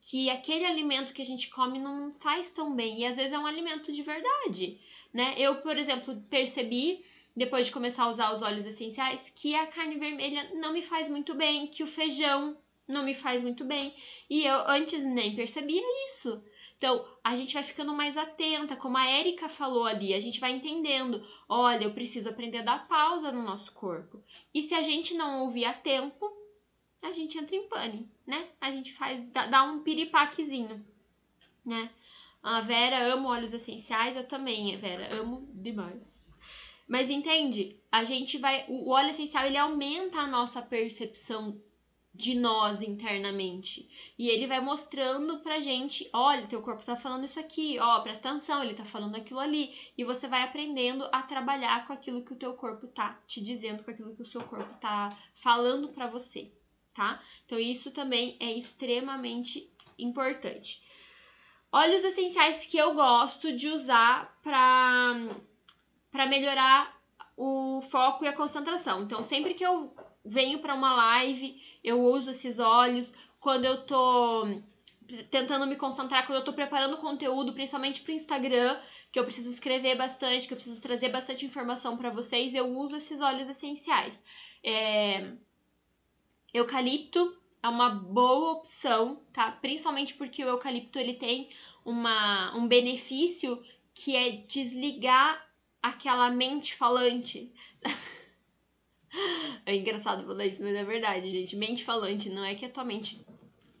[SPEAKER 1] que aquele alimento que a gente come não faz tão bem e às vezes é um alimento de verdade, né? Eu, por exemplo, percebi depois de começar a usar os óleos essenciais que a carne vermelha não me faz muito bem, que o feijão não me faz muito bem, e eu antes nem percebia isso. Então, a gente vai ficando mais atenta, como a Érica falou ali, a gente vai entendendo, olha, eu preciso aprender a dar pausa no nosso corpo. E se a gente não ouvir a tempo, a gente entra em pane, né? A gente faz, dá, um piripaquezinho, né? A Vera ama óleos essenciais, eu também, Vera, amo demais. Mas entende? A gente vai. O óleo essencial ele aumenta a nossa percepção de nós internamente. E ele vai mostrando pra gente, olha, teu corpo tá falando isso aqui, ó, presta atenção, ele tá falando aquilo ali. E você vai aprendendo a trabalhar com aquilo que o teu corpo tá te dizendo, com aquilo que o seu corpo tá falando para você, tá? Então isso também é extremamente importante. Óleos essenciais que eu gosto de usar pra, pra melhorar o foco e a concentração. Então, sempre que eu venho para uma live, eu uso esses óleos. Quando eu tô tentando me concentrar, quando eu tô preparando conteúdo, principalmente pro Instagram, que eu preciso escrever bastante, que eu preciso trazer bastante informação para vocês, eu uso esses óleos essenciais. É... Eucalipto é uma boa opção, tá? Principalmente porque o eucalipto ele tem uma, um benefício que é desligar aquela mente falante. É engraçado falar isso, mas é verdade, gente. Mente falante não é que a tua mente,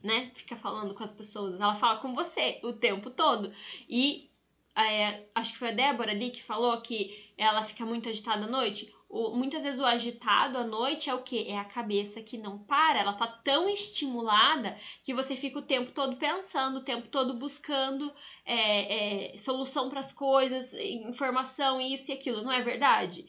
[SPEAKER 1] né, fica falando com as pessoas. Ela fala com você o tempo todo. E é, acho que foi a Débora ali que falou que ela fica muito agitada à noite. O, muitas vezes o agitado à noite é o que? É a cabeça que não para, ela tá tão estimulada que você fica o tempo todo pensando, o tempo todo buscando é, é, solução para as coisas, informação, isso e aquilo, não é verdade?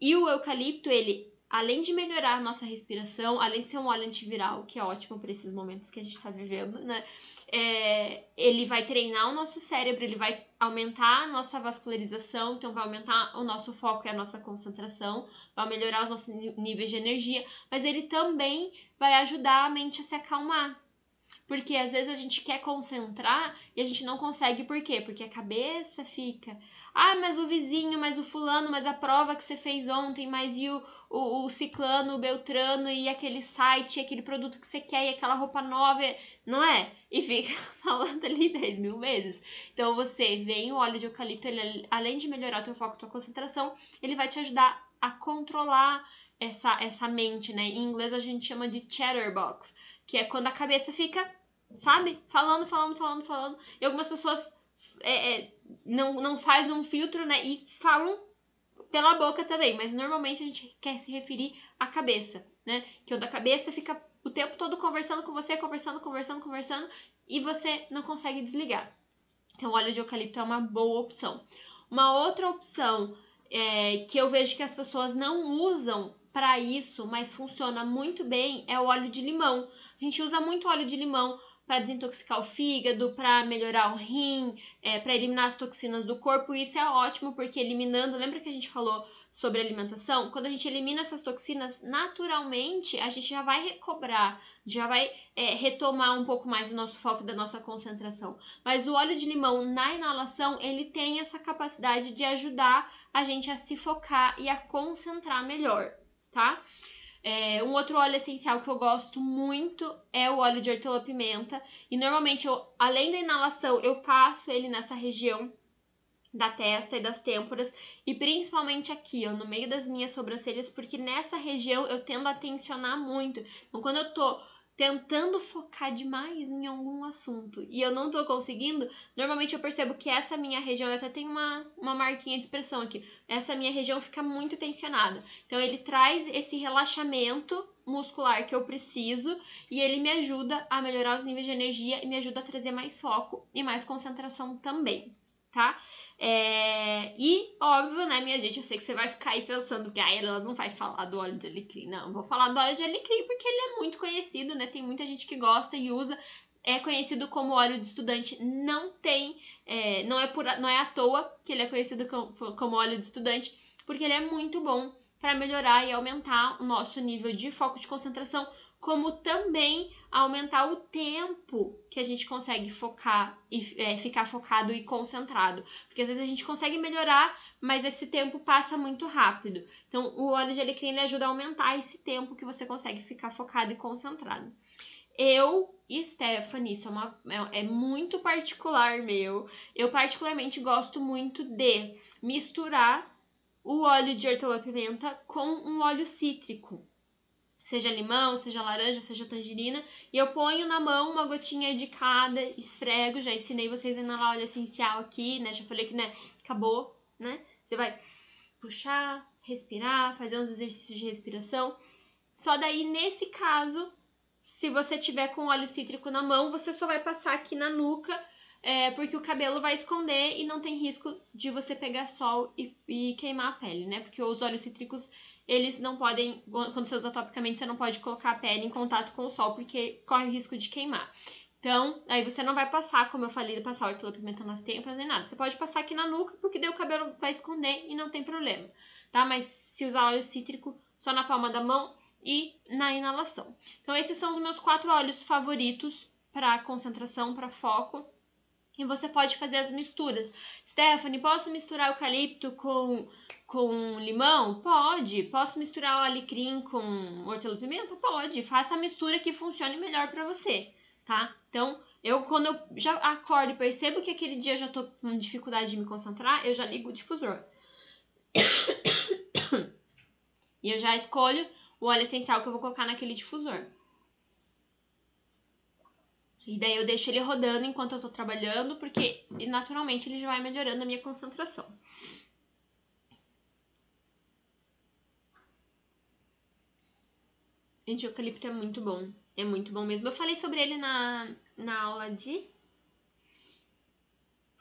[SPEAKER 1] E o eucalipto, ele, além de melhorar a nossa respiração, além de ser um óleo antiviral, que é ótimo para esses momentos que a gente está vivendo, né? É, ele vai treinar o nosso cérebro, ele vai aumentar a nossa vascularização, então vai aumentar o nosso foco e a nossa concentração, vai melhorar os nossos níveis de energia, mas ele também vai ajudar a mente a se acalmar. Porque às vezes a gente quer concentrar e a gente não consegue, por quê? Porque a cabeça fica ah, mas o vizinho, mas o fulano, mas a prova que você fez ontem, mas e o, o, o ciclano, o beltrano, e aquele site, e aquele produto que você quer, e aquela roupa nova, não é? E fica falando ali 10 mil vezes. Então você vem o óleo de eucalipto, ele, além de melhorar o teu foco, tua concentração, ele vai te ajudar a controlar essa, essa mente, né? Em inglês a gente chama de chatterbox, que é quando a cabeça fica, sabe? Falando, falando, falando, falando. E algumas pessoas é, é, não, não faz um filtro, né? E falam pela boca também, mas normalmente a gente quer se referir à cabeça, né? Que o da cabeça fica o tempo todo conversando com você, conversando, conversando, conversando, e você não consegue desligar. Então, óleo de eucalipto é uma boa opção. Uma outra opção é, que eu vejo que as pessoas não usam para isso, mas funciona muito bem, é o óleo de limão. A gente usa muito óleo de limão para desintoxicar o fígado, para melhorar o rim, é, para eliminar as toxinas do corpo. E isso é ótimo porque eliminando, lembra que a gente falou sobre alimentação? Quando a gente elimina essas toxinas, naturalmente a gente já vai recobrar, já vai é, retomar um pouco mais o nosso foco da nossa concentração. Mas o óleo de limão na inalação ele tem essa capacidade de ajudar a gente a se focar e a concentrar melhor, tá? É, um outro óleo essencial que eu gosto muito é o óleo de hortelã-pimenta. E normalmente, eu, além da inalação, eu passo ele nessa região da testa e das têmporas e principalmente aqui, ó, no meio das minhas sobrancelhas, porque nessa região eu tendo a tensionar muito. Então, quando eu tô tentando focar demais em algum assunto e eu não tô conseguindo, normalmente eu percebo que essa minha região, eu até tem uma, uma marquinha de expressão aqui, essa minha região fica muito tensionada. Então ele traz esse relaxamento muscular que eu preciso e ele me ajuda a melhorar os níveis de energia e me ajuda a trazer mais foco e mais concentração também, tá? É, e, óbvio, né, minha gente, eu sei que você vai ficar aí pensando que ah, ela não vai falar do óleo de alecrim. Não, vou falar do óleo de alecrim porque ele é muito conhecido, né? Tem muita gente que gosta e usa. É conhecido como óleo de estudante. Não tem, é, não, é por, não é à toa que ele é conhecido como, como óleo de estudante, porque ele é muito bom para melhorar e aumentar o nosso nível de foco de concentração como também aumentar o tempo que a gente consegue focar e é, ficar focado e concentrado. Porque às vezes a gente consegue melhorar, mas esse tempo passa muito rápido. Então, o óleo de alecrim ele ajuda a aumentar esse tempo que você consegue ficar focado e concentrado. Eu e Stephanie, isso é, uma, é, é muito particular meu. Eu particularmente gosto muito de misturar o óleo de hortelã-pimenta com um óleo cítrico seja limão, seja laranja, seja tangerina, e eu ponho na mão uma gotinha de cada, esfrego, já ensinei vocês a inalar óleo essencial aqui, né? Já falei que, né, acabou, né? Você vai puxar, respirar, fazer uns exercícios de respiração. Só daí, nesse caso, se você tiver com óleo cítrico na mão, você só vai passar aqui na nuca, é, porque o cabelo vai esconder e não tem risco de você pegar sol e, e queimar a pele, né? Porque os óleos cítricos eles não podem, quando você usa topicamente, você não pode colocar a pele em contato com o sol, porque corre o risco de queimar. Então, aí você não vai passar, como eu falei, passar hortelã-pimenta nas têmporas nem nada. Você pode passar aqui na nuca, porque daí o cabelo vai esconder e não tem problema, tá? Mas se usar óleo cítrico, só na palma da mão e na inalação. Então, esses são os meus quatro óleos favoritos para concentração, para foco. E você pode fazer as misturas. Stephanie, posso misturar eucalipto com com limão? Pode. Posso misturar o alecrim com hortelã-pimenta? Pode. Faça a mistura que funcione melhor para você, tá? Então, eu quando eu já acordo e percebo que aquele dia eu já tô com dificuldade de me concentrar, eu já ligo o difusor. e eu já escolho o óleo essencial que eu vou colocar naquele difusor. E daí eu deixo ele rodando enquanto eu tô trabalhando, porque naturalmente ele já vai melhorando a minha concentração. Gente, o eucalipto é muito bom. É muito bom mesmo. Eu falei sobre ele na, na aula de.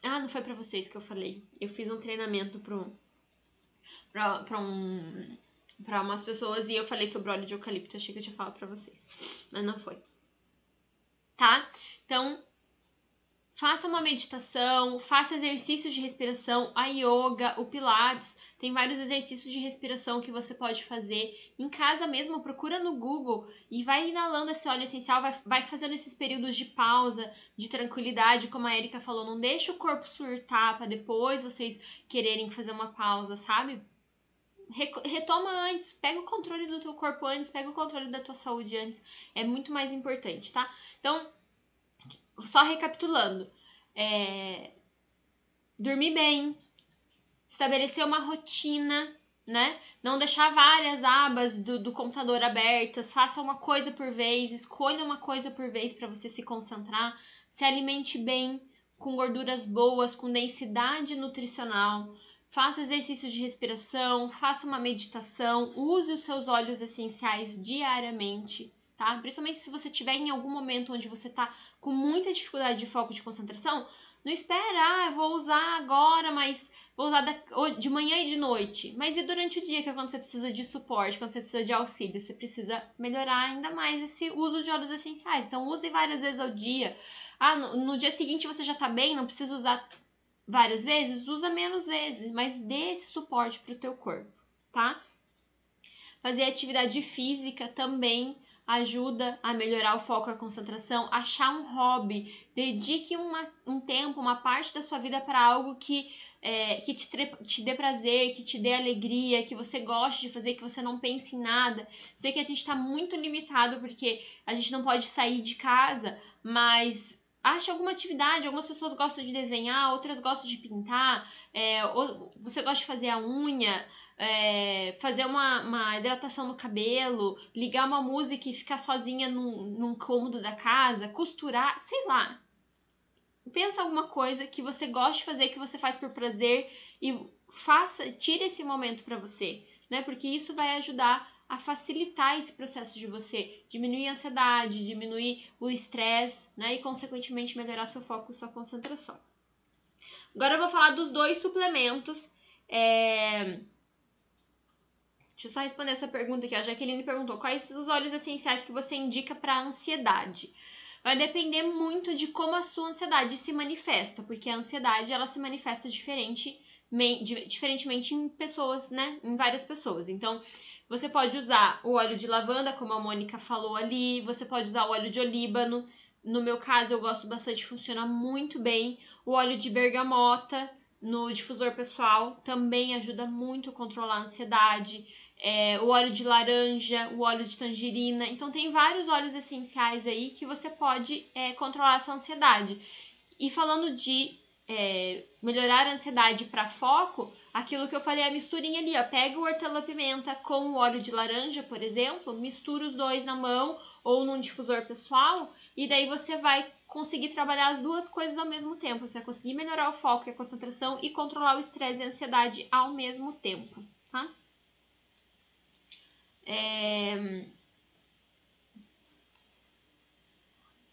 [SPEAKER 1] Ah, não foi para vocês que eu falei. Eu fiz um treinamento pro, pra, pra, um, pra umas pessoas e eu falei sobre óleo de eucalipto. Achei que eu tinha falado pra vocês. Mas não foi. Tá? Então, Faça uma meditação, faça exercícios de respiração, a yoga, o pilates, tem vários exercícios de respiração que você pode fazer. Em casa mesmo, procura no Google e vai inalando esse óleo essencial, vai, vai fazendo esses períodos de pausa, de tranquilidade, como a Erika falou, não deixa o corpo surtar para depois vocês quererem fazer uma pausa, sabe? Retoma antes, pega o controle do teu corpo antes, pega o controle da tua saúde antes. É muito mais importante, tá? Então, só recapitulando, é, dormir bem, estabelecer uma rotina, né? Não deixar várias abas do, do computador abertas, faça uma coisa por vez, escolha uma coisa por vez para você se concentrar, se alimente bem, com gorduras boas, com densidade nutricional, faça exercícios de respiração, faça uma meditação, use os seus óleos essenciais diariamente, tá? Principalmente se você tiver em algum momento onde você tá com muita dificuldade de foco de concentração, Não espera, ah, vou usar agora, mas vou usar de manhã e de noite. Mas e durante o dia, que é quando você precisa de suporte, quando você precisa de auxílio, você precisa melhorar ainda mais esse uso de óleos essenciais. Então use várias vezes ao dia. Ah, no, no dia seguinte você já tá bem, não precisa usar várias vezes, usa menos vezes, mas dê esse suporte pro teu corpo, tá? Fazer atividade física também ajuda a melhorar o foco e a concentração, achar um hobby, dedique uma, um tempo, uma parte da sua vida para algo que, é, que te, te dê prazer, que te dê alegria, que você goste de fazer, que você não pense em nada. Sei que a gente está muito limitado porque a gente não pode sair de casa, mas ache alguma atividade. Algumas pessoas gostam de desenhar, outras gostam de pintar, é, você gosta de fazer a unha é, fazer uma, uma hidratação no cabelo, ligar uma música e ficar sozinha num, num cômodo da casa, costurar, sei lá. Pensa alguma coisa que você gosta de fazer, que você faz por prazer e faça, tire esse momento para você, né? Porque isso vai ajudar a facilitar esse processo de você diminuir a ansiedade, diminuir o estresse, né? E consequentemente melhorar seu foco e sua concentração. Agora eu vou falar dos dois suplementos é, Deixa eu só responder essa pergunta aqui. A Jaqueline perguntou: quais os óleos essenciais que você indica para ansiedade? Vai depender muito de como a sua ansiedade se manifesta, porque a ansiedade ela se manifesta diferente, diferentemente em pessoas, né? Em várias pessoas. Então, você pode usar o óleo de lavanda, como a Mônica falou ali, você pode usar o óleo de olíbano. No meu caso, eu gosto bastante, funciona muito bem. O óleo de bergamota no difusor pessoal também ajuda muito a controlar a ansiedade é, o óleo de laranja, o óleo de tangerina. Então, tem vários óleos essenciais aí que você pode é, controlar essa ansiedade. E falando de é, melhorar a ansiedade para foco, aquilo que eu falei, a misturinha ali, ó. Pega o hortelã-pimenta com o óleo de laranja, por exemplo, mistura os dois na mão ou num difusor pessoal, e daí você vai conseguir trabalhar as duas coisas ao mesmo tempo. Você vai conseguir melhorar o foco e a concentração e controlar o estresse e a ansiedade ao mesmo tempo, tá? É...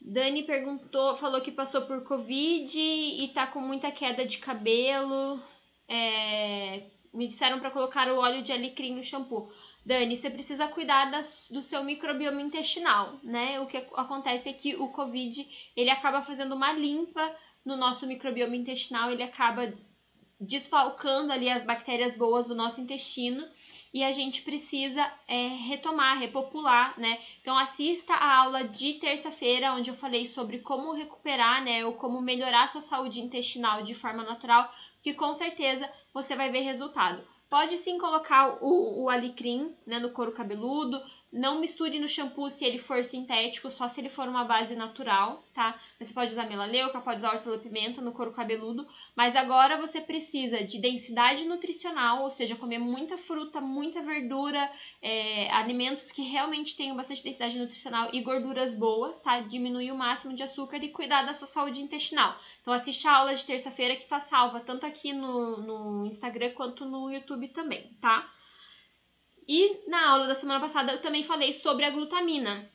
[SPEAKER 1] Dani perguntou, falou que passou por Covid e tá com muita queda de cabelo. É... Me disseram para colocar o óleo de alecrim no shampoo. Dani, você precisa cuidar do seu microbioma intestinal, né? O que acontece é que o Covid, ele acaba fazendo uma limpa no nosso microbioma intestinal, ele acaba desfalcando ali as bactérias boas do nosso intestino e a gente precisa é, retomar, repopular, né? Então assista a aula de terça-feira, onde eu falei sobre como recuperar, né? Ou como melhorar a sua saúde intestinal de forma natural, que com certeza você vai ver resultado. Pode sim colocar o, o alecrim né, no couro cabeludo, não misture no shampoo se ele for sintético, só se ele for uma base natural, tá? Você pode usar melaleuca, pode usar hortelã-pimenta no couro cabeludo, mas agora você precisa de densidade nutricional, ou seja, comer muita fruta, muita verdura, é, alimentos que realmente tenham bastante densidade nutricional e gorduras boas, tá? Diminuir o máximo de açúcar e cuidar da sua saúde intestinal. Então assiste a aula de terça-feira que tá salva, tanto aqui no, no Instagram quanto no YouTube também, tá? E na aula da semana passada eu também falei sobre a glutamina,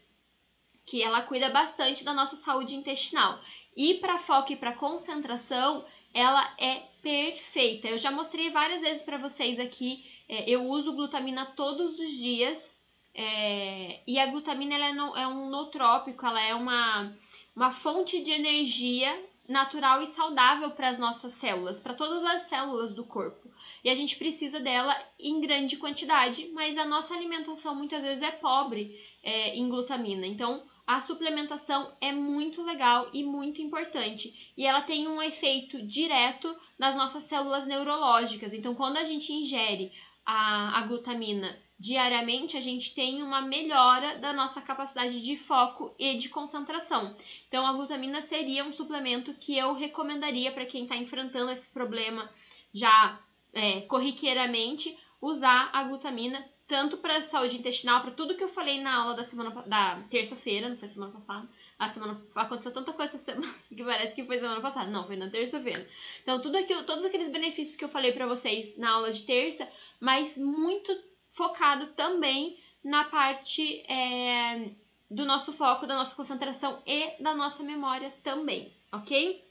[SPEAKER 1] que ela cuida bastante da nossa saúde intestinal. E para foco e para concentração, ela é perfeita. Eu já mostrei várias vezes para vocês aqui. É, eu uso glutamina todos os dias. É, e a glutamina é, no, é um nootrópico, ela é uma, uma fonte de energia natural e saudável para as nossas células, para todas as células do corpo. E a gente precisa dela em grande quantidade, mas a nossa alimentação muitas vezes é pobre é, em glutamina. Então, a suplementação é muito legal e muito importante. E ela tem um efeito direto nas nossas células neurológicas. Então, quando a gente ingere a, a glutamina diariamente, a gente tem uma melhora da nossa capacidade de foco e de concentração. Então, a glutamina seria um suplemento que eu recomendaria para quem está enfrentando esse problema já é, corriqueiramente, usar a glutamina tanto para saúde intestinal, para tudo que eu falei na aula da semana da terça-feira, não foi semana passada. A semana aconteceu tanta coisa essa semana que parece que foi semana passada. Não, foi na terça-feira. Então, tudo aquilo, todos aqueles benefícios que eu falei para vocês na aula de terça, mas muito focado também na parte é, do nosso foco, da nossa concentração e da nossa memória também, ok?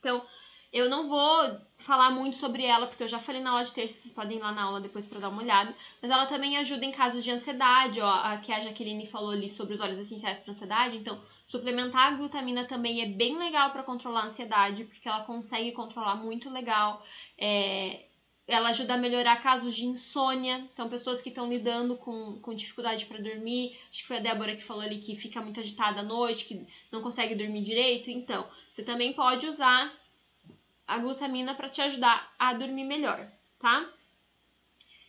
[SPEAKER 1] Então, eu não vou falar muito sobre ela, porque eu já falei na aula de terça, vocês podem ir lá na aula depois para dar uma olhada. Mas ela também ajuda em casos de ansiedade, ó, a que a Jaqueline falou ali sobre os óleos essenciais para ansiedade. Então, suplementar a glutamina também é bem legal para controlar a ansiedade, porque ela consegue controlar muito legal. É, ela ajuda a melhorar casos de insônia. Então, pessoas que estão lidando com, com dificuldade para dormir. Acho que foi a Débora que falou ali que fica muito agitada à noite, que não consegue dormir direito. Então, você também pode usar a glutamina para te ajudar a dormir melhor, tá?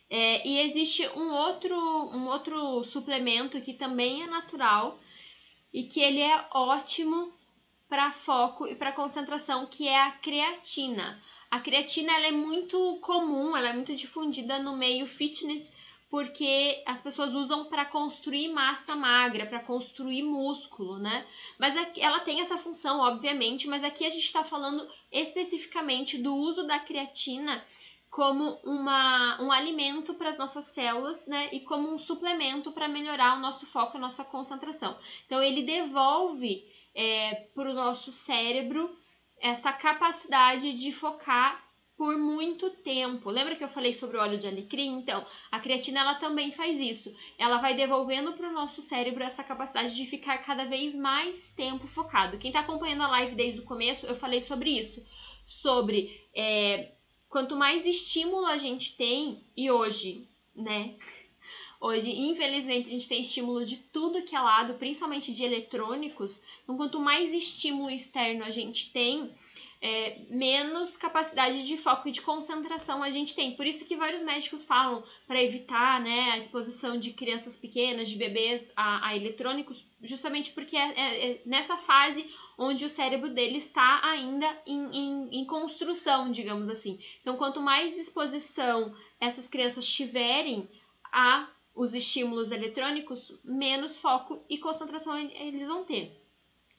[SPEAKER 1] É, e existe um outro, um outro suplemento que também é natural e que ele é ótimo para foco e para concentração, que é a creatina. A creatina ela é muito comum, ela é muito difundida no meio fitness porque as pessoas usam para construir massa magra, para construir músculo, né? Mas ela tem essa função, obviamente, mas aqui a gente está falando especificamente do uso da creatina como uma, um alimento para as nossas células, né? E como um suplemento para melhorar o nosso foco, a nossa concentração. Então, ele devolve é, para o nosso cérebro essa capacidade de focar por muito tempo. Lembra que eu falei sobre o óleo de alecrim? Então, a creatina ela também faz isso. Ela vai devolvendo para o nosso cérebro essa capacidade de ficar cada vez mais tempo focado. Quem está acompanhando a live desde o começo, eu falei sobre isso. Sobre é, quanto mais estímulo a gente tem, e hoje, né? Hoje, infelizmente, a gente tem estímulo de tudo que é lado, principalmente de eletrônicos. Então, quanto mais estímulo externo a gente tem, é, menos capacidade de foco e de concentração a gente tem. Por isso que vários médicos falam para evitar né, a exposição de crianças pequenas, de bebês a, a eletrônicos, justamente porque é, é, é, nessa fase onde o cérebro dele está ainda em, em, em construção, digamos assim. Então, quanto mais exposição essas crianças tiverem a os estímulos eletrônicos, menos foco e concentração eles vão ter.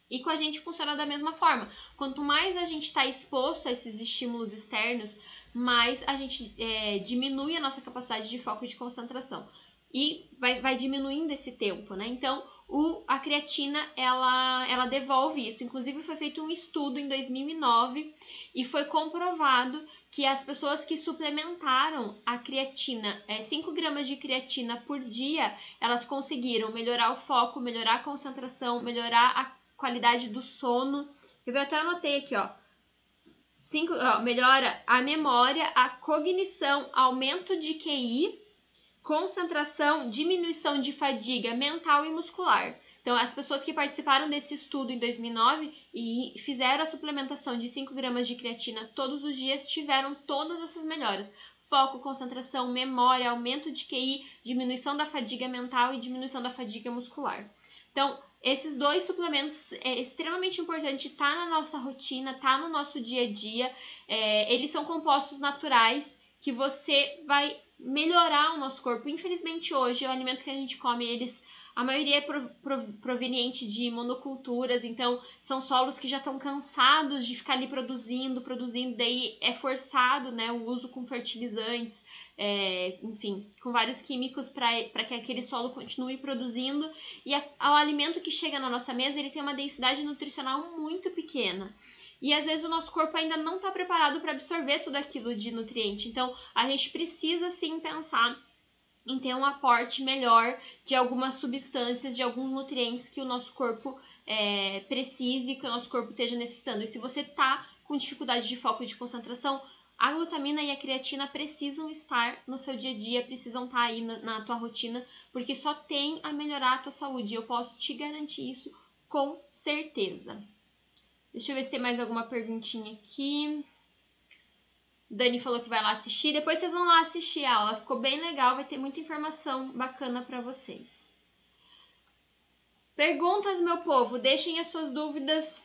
[SPEAKER 1] E com a gente funciona da mesma forma. Quanto mais a gente está exposto a esses estímulos externos, mais a gente é, diminui a nossa capacidade de foco e de concentração. E vai, vai diminuindo esse tempo, né? Então, o, a creatina, ela, ela devolve isso. Inclusive, foi feito um estudo em 2009 e foi comprovado que as pessoas que suplementaram a creatina, é, 5 gramas de creatina por dia, elas conseguiram melhorar o foco, melhorar a concentração, melhorar a qualidade do sono. Eu até anotei aqui, ó. Cinco, ó, melhora a memória, a cognição, aumento de QI, concentração, diminuição de fadiga mental e muscular. Então, as pessoas que participaram desse estudo em 2009 e fizeram a suplementação de 5 gramas de creatina todos os dias tiveram todas essas melhoras. Foco, concentração, memória, aumento de QI, diminuição da fadiga mental e diminuição da fadiga muscular. Então, esses dois suplementos é extremamente importante tá na nossa rotina, tá no nosso dia a dia. É, eles são compostos naturais que você vai melhorar o nosso corpo. Infelizmente hoje o alimento que a gente come eles a maioria é proveniente de monoculturas, então são solos que já estão cansados de ficar ali produzindo, produzindo, daí é forçado né, o uso com fertilizantes, é, enfim, com vários químicos para que aquele solo continue produzindo. E a, o alimento que chega na nossa mesa ele tem uma densidade nutricional muito pequena. E às vezes o nosso corpo ainda não está preparado para absorver tudo aquilo de nutriente. Então a gente precisa sim pensar em ter um aporte melhor de algumas substâncias, de alguns nutrientes que o nosso corpo é, precise, que o nosso corpo esteja necessitando. E se você tá com dificuldade de foco e de concentração, a glutamina e a creatina precisam estar no seu dia a dia, precisam estar tá aí na, na tua rotina, porque só tem a melhorar a tua saúde. Eu posso te garantir isso com certeza. Deixa eu ver se tem mais alguma perguntinha aqui. Dani falou que vai lá assistir. Depois vocês vão lá assistir a aula. Ficou bem legal, vai ter muita informação bacana para vocês. Perguntas, meu povo, deixem as suas dúvidas.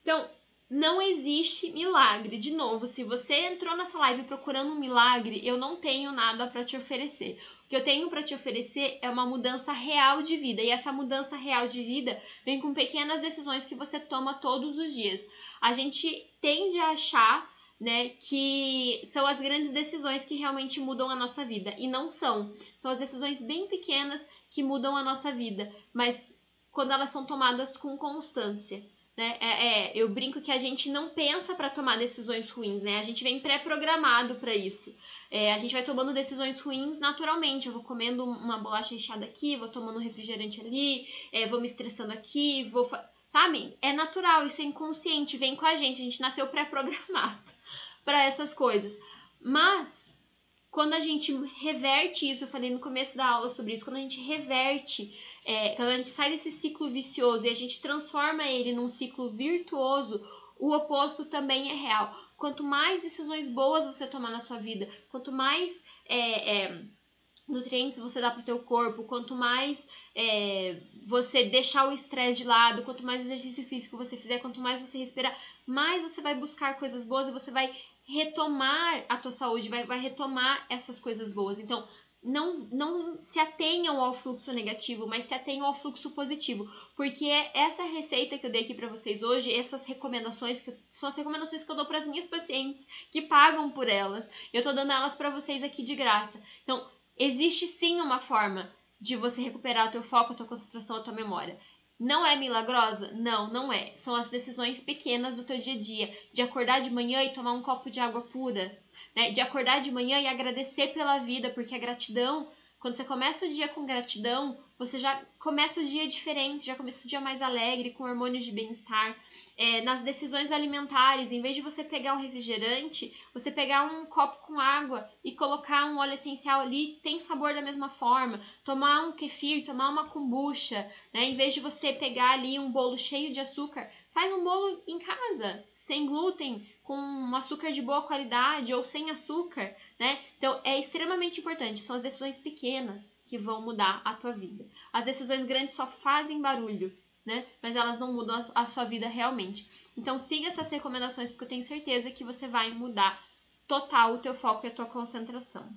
[SPEAKER 1] Então, não existe milagre. De novo, se você entrou nessa live procurando um milagre, eu não tenho nada para te oferecer. O que eu tenho para te oferecer é uma mudança real de vida. E essa mudança real de vida vem com pequenas decisões que você toma todos os dias. A gente tende a achar né, que são as grandes decisões que realmente mudam a nossa vida. E não são. São as decisões bem pequenas que mudam a nossa vida, mas quando elas são tomadas com constância. né? É, é, eu brinco que a gente não pensa para tomar decisões ruins, né? A gente vem pré-programado para isso. É, a gente vai tomando decisões ruins naturalmente. Eu vou comendo uma bolacha recheada aqui, vou tomando um refrigerante ali, é, vou me estressando aqui, vou. Sabe? É natural, isso é inconsciente, vem com a gente. A gente nasceu pré-programado para essas coisas. Mas quando a gente reverte isso, eu falei no começo da aula sobre isso, quando a gente reverte, é, quando a gente sai desse ciclo vicioso e a gente transforma ele num ciclo virtuoso, o oposto também é real. Quanto mais decisões boas você tomar na sua vida, quanto mais é, é, nutrientes você dá pro teu corpo, quanto mais é, você deixar o estresse de lado, quanto mais exercício físico você fizer, quanto mais você respirar, mais você vai buscar coisas boas e você vai retomar a tua saúde, vai, vai retomar essas coisas boas. Então, não, não se atenham ao fluxo negativo, mas se atenham ao fluxo positivo. Porque essa receita que eu dei aqui para vocês hoje, essas recomendações, que são as recomendações que eu dou para as minhas pacientes que pagam por elas. Eu tô dando elas para vocês aqui de graça. Então, existe sim uma forma de você recuperar o teu foco, a tua concentração, a tua memória. Não é milagrosa? Não, não é. São as decisões pequenas do teu dia a dia, de acordar de manhã e tomar um copo de água pura, né? De acordar de manhã e agradecer pela vida, porque a gratidão quando você começa o dia com gratidão, você já começa o dia diferente, já começa o dia mais alegre, com hormônios de bem-estar. É, nas decisões alimentares, em vez de você pegar um refrigerante, você pegar um copo com água e colocar um óleo essencial ali, tem sabor da mesma forma. Tomar um kefir, tomar uma kombucha, né? Em vez de você pegar ali um bolo cheio de açúcar, faz um bolo em casa, sem glúten, com um açúcar de boa qualidade ou sem açúcar, né? Então é extremamente importante, são as decisões pequenas que vão mudar a tua vida. As decisões grandes só fazem barulho, né? Mas elas não mudam a sua vida realmente. Então siga essas recomendações porque eu tenho certeza que você vai mudar total o teu foco e a tua concentração.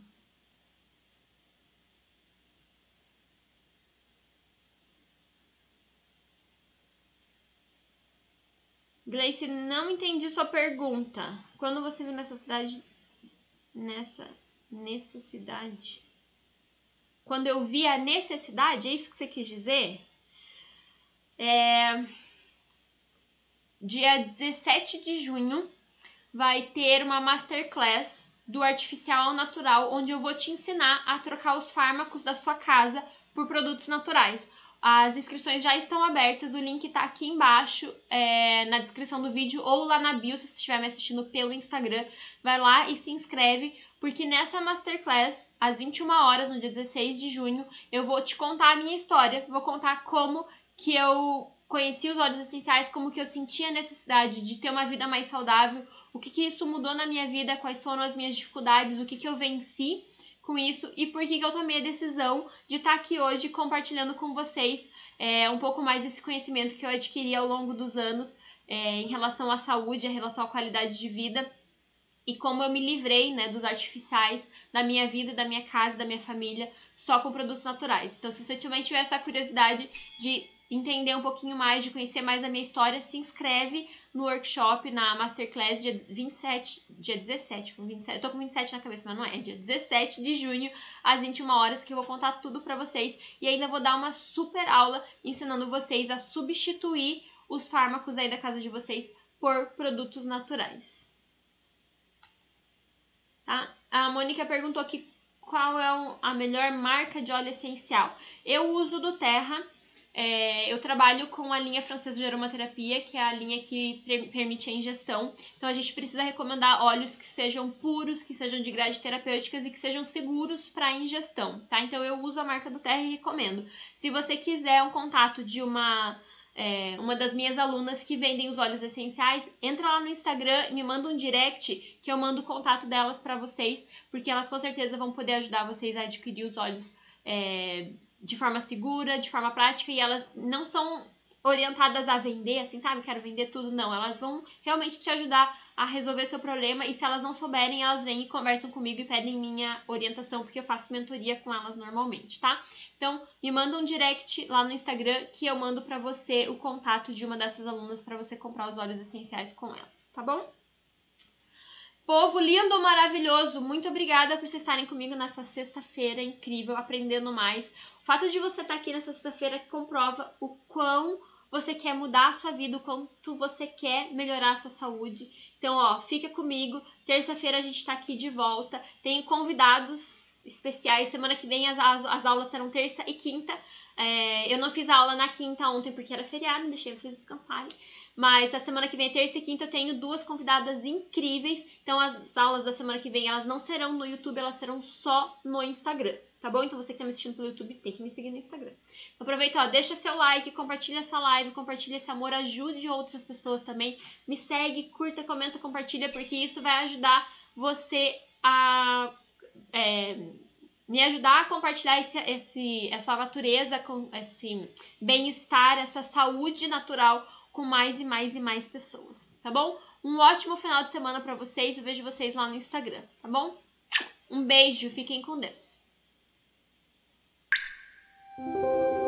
[SPEAKER 1] Gleice, não entendi sua pergunta. Quando você viu nessa cidade nessa necessidade. Quando eu vi a necessidade, é isso que você quis dizer? É... Dia 17 de junho vai ter uma masterclass do artificial ao natural, onde eu vou te ensinar a trocar os fármacos da sua casa por produtos naturais. As inscrições já estão abertas, o link tá aqui embaixo é, na descrição do vídeo ou lá na bio, se você estiver me assistindo pelo Instagram. Vai lá e se inscreve, porque nessa masterclass, às 21 horas, no dia 16 de junho, eu vou te contar a minha história, vou contar como que eu conheci os óleos essenciais, como que eu senti a necessidade de ter uma vida mais saudável, o que que isso mudou na minha vida, quais foram as minhas dificuldades, o que que eu venci com isso e por que, que eu tomei a decisão de estar tá aqui hoje compartilhando com vocês é, um pouco mais desse conhecimento que eu adquiri ao longo dos anos é, em relação à saúde, em relação à qualidade de vida e como eu me livrei né, dos artificiais da minha vida, da minha casa, da minha família, só com produtos naturais. Então, se você também tiver essa curiosidade de entender um pouquinho mais, de conhecer mais a minha história, se inscreve no workshop, na Masterclass, dia 27, dia 17, 27, eu tô com 27 na cabeça, mas não é, dia 17 de junho, às 21 horas, que eu vou contar tudo para vocês e ainda vou dar uma super aula ensinando vocês a substituir os fármacos aí da casa de vocês por produtos naturais. Tá? A Mônica perguntou aqui qual é a melhor marca de óleo essencial. Eu uso do Terra, é, eu trabalho com a linha francesa de aromaterapia, que é a linha que permite a ingestão. Então a gente precisa recomendar óleos que sejam puros, que sejam de grade terapêuticas e que sejam seguros para ingestão, tá? Então eu uso a marca do Terra e recomendo. Se você quiser um contato de uma é, uma das minhas alunas que vendem os óleos essenciais, entra lá no Instagram e me manda um direct que eu mando o contato delas para vocês, porque elas com certeza vão poder ajudar vocês a adquirir os óleos é, de forma segura, de forma prática, e elas não são orientadas a vender, assim, sabe? Quero vender tudo. Não, elas vão realmente te ajudar a resolver seu problema e se elas não souberem, elas vêm e conversam comigo e pedem minha orientação, porque eu faço mentoria com elas normalmente, tá? Então, me manda um direct lá no Instagram que eu mando para você o contato de uma dessas alunas para você comprar os óleos essenciais com elas, tá bom? Povo lindo, maravilhoso, muito obrigada por vocês estarem comigo nessa sexta-feira incrível, aprendendo mais. Fato de você estar aqui nessa sexta-feira comprova o quão você quer mudar a sua vida, o quanto você quer melhorar a sua saúde. Então, ó, fica comigo. Terça-feira a gente tá aqui de volta. Tenho convidados especiais. Semana que vem as, as, as aulas serão terça e quinta. É, eu não fiz aula na quinta ontem porque era feriado, deixei vocês descansarem. Mas a semana que vem, terça e quinta, eu tenho duas convidadas incríveis. Então as aulas da semana que vem, elas não serão no YouTube, elas serão só no Instagram. Tá bom? Então você que tá me assistindo pelo YouTube tem que me seguir no Instagram. Então, aproveita, ó, deixa seu like, compartilha essa live, compartilha esse amor, ajude outras pessoas também. Me segue, curta, comenta, compartilha, porque isso vai ajudar você a. É, me ajudar a compartilhar esse, esse, essa natureza, com esse bem-estar, essa saúde natural com mais e mais e mais pessoas, tá bom? Um ótimo final de semana para vocês. Eu vejo vocês lá no Instagram, tá bom? Um beijo, fiquem com Deus. Música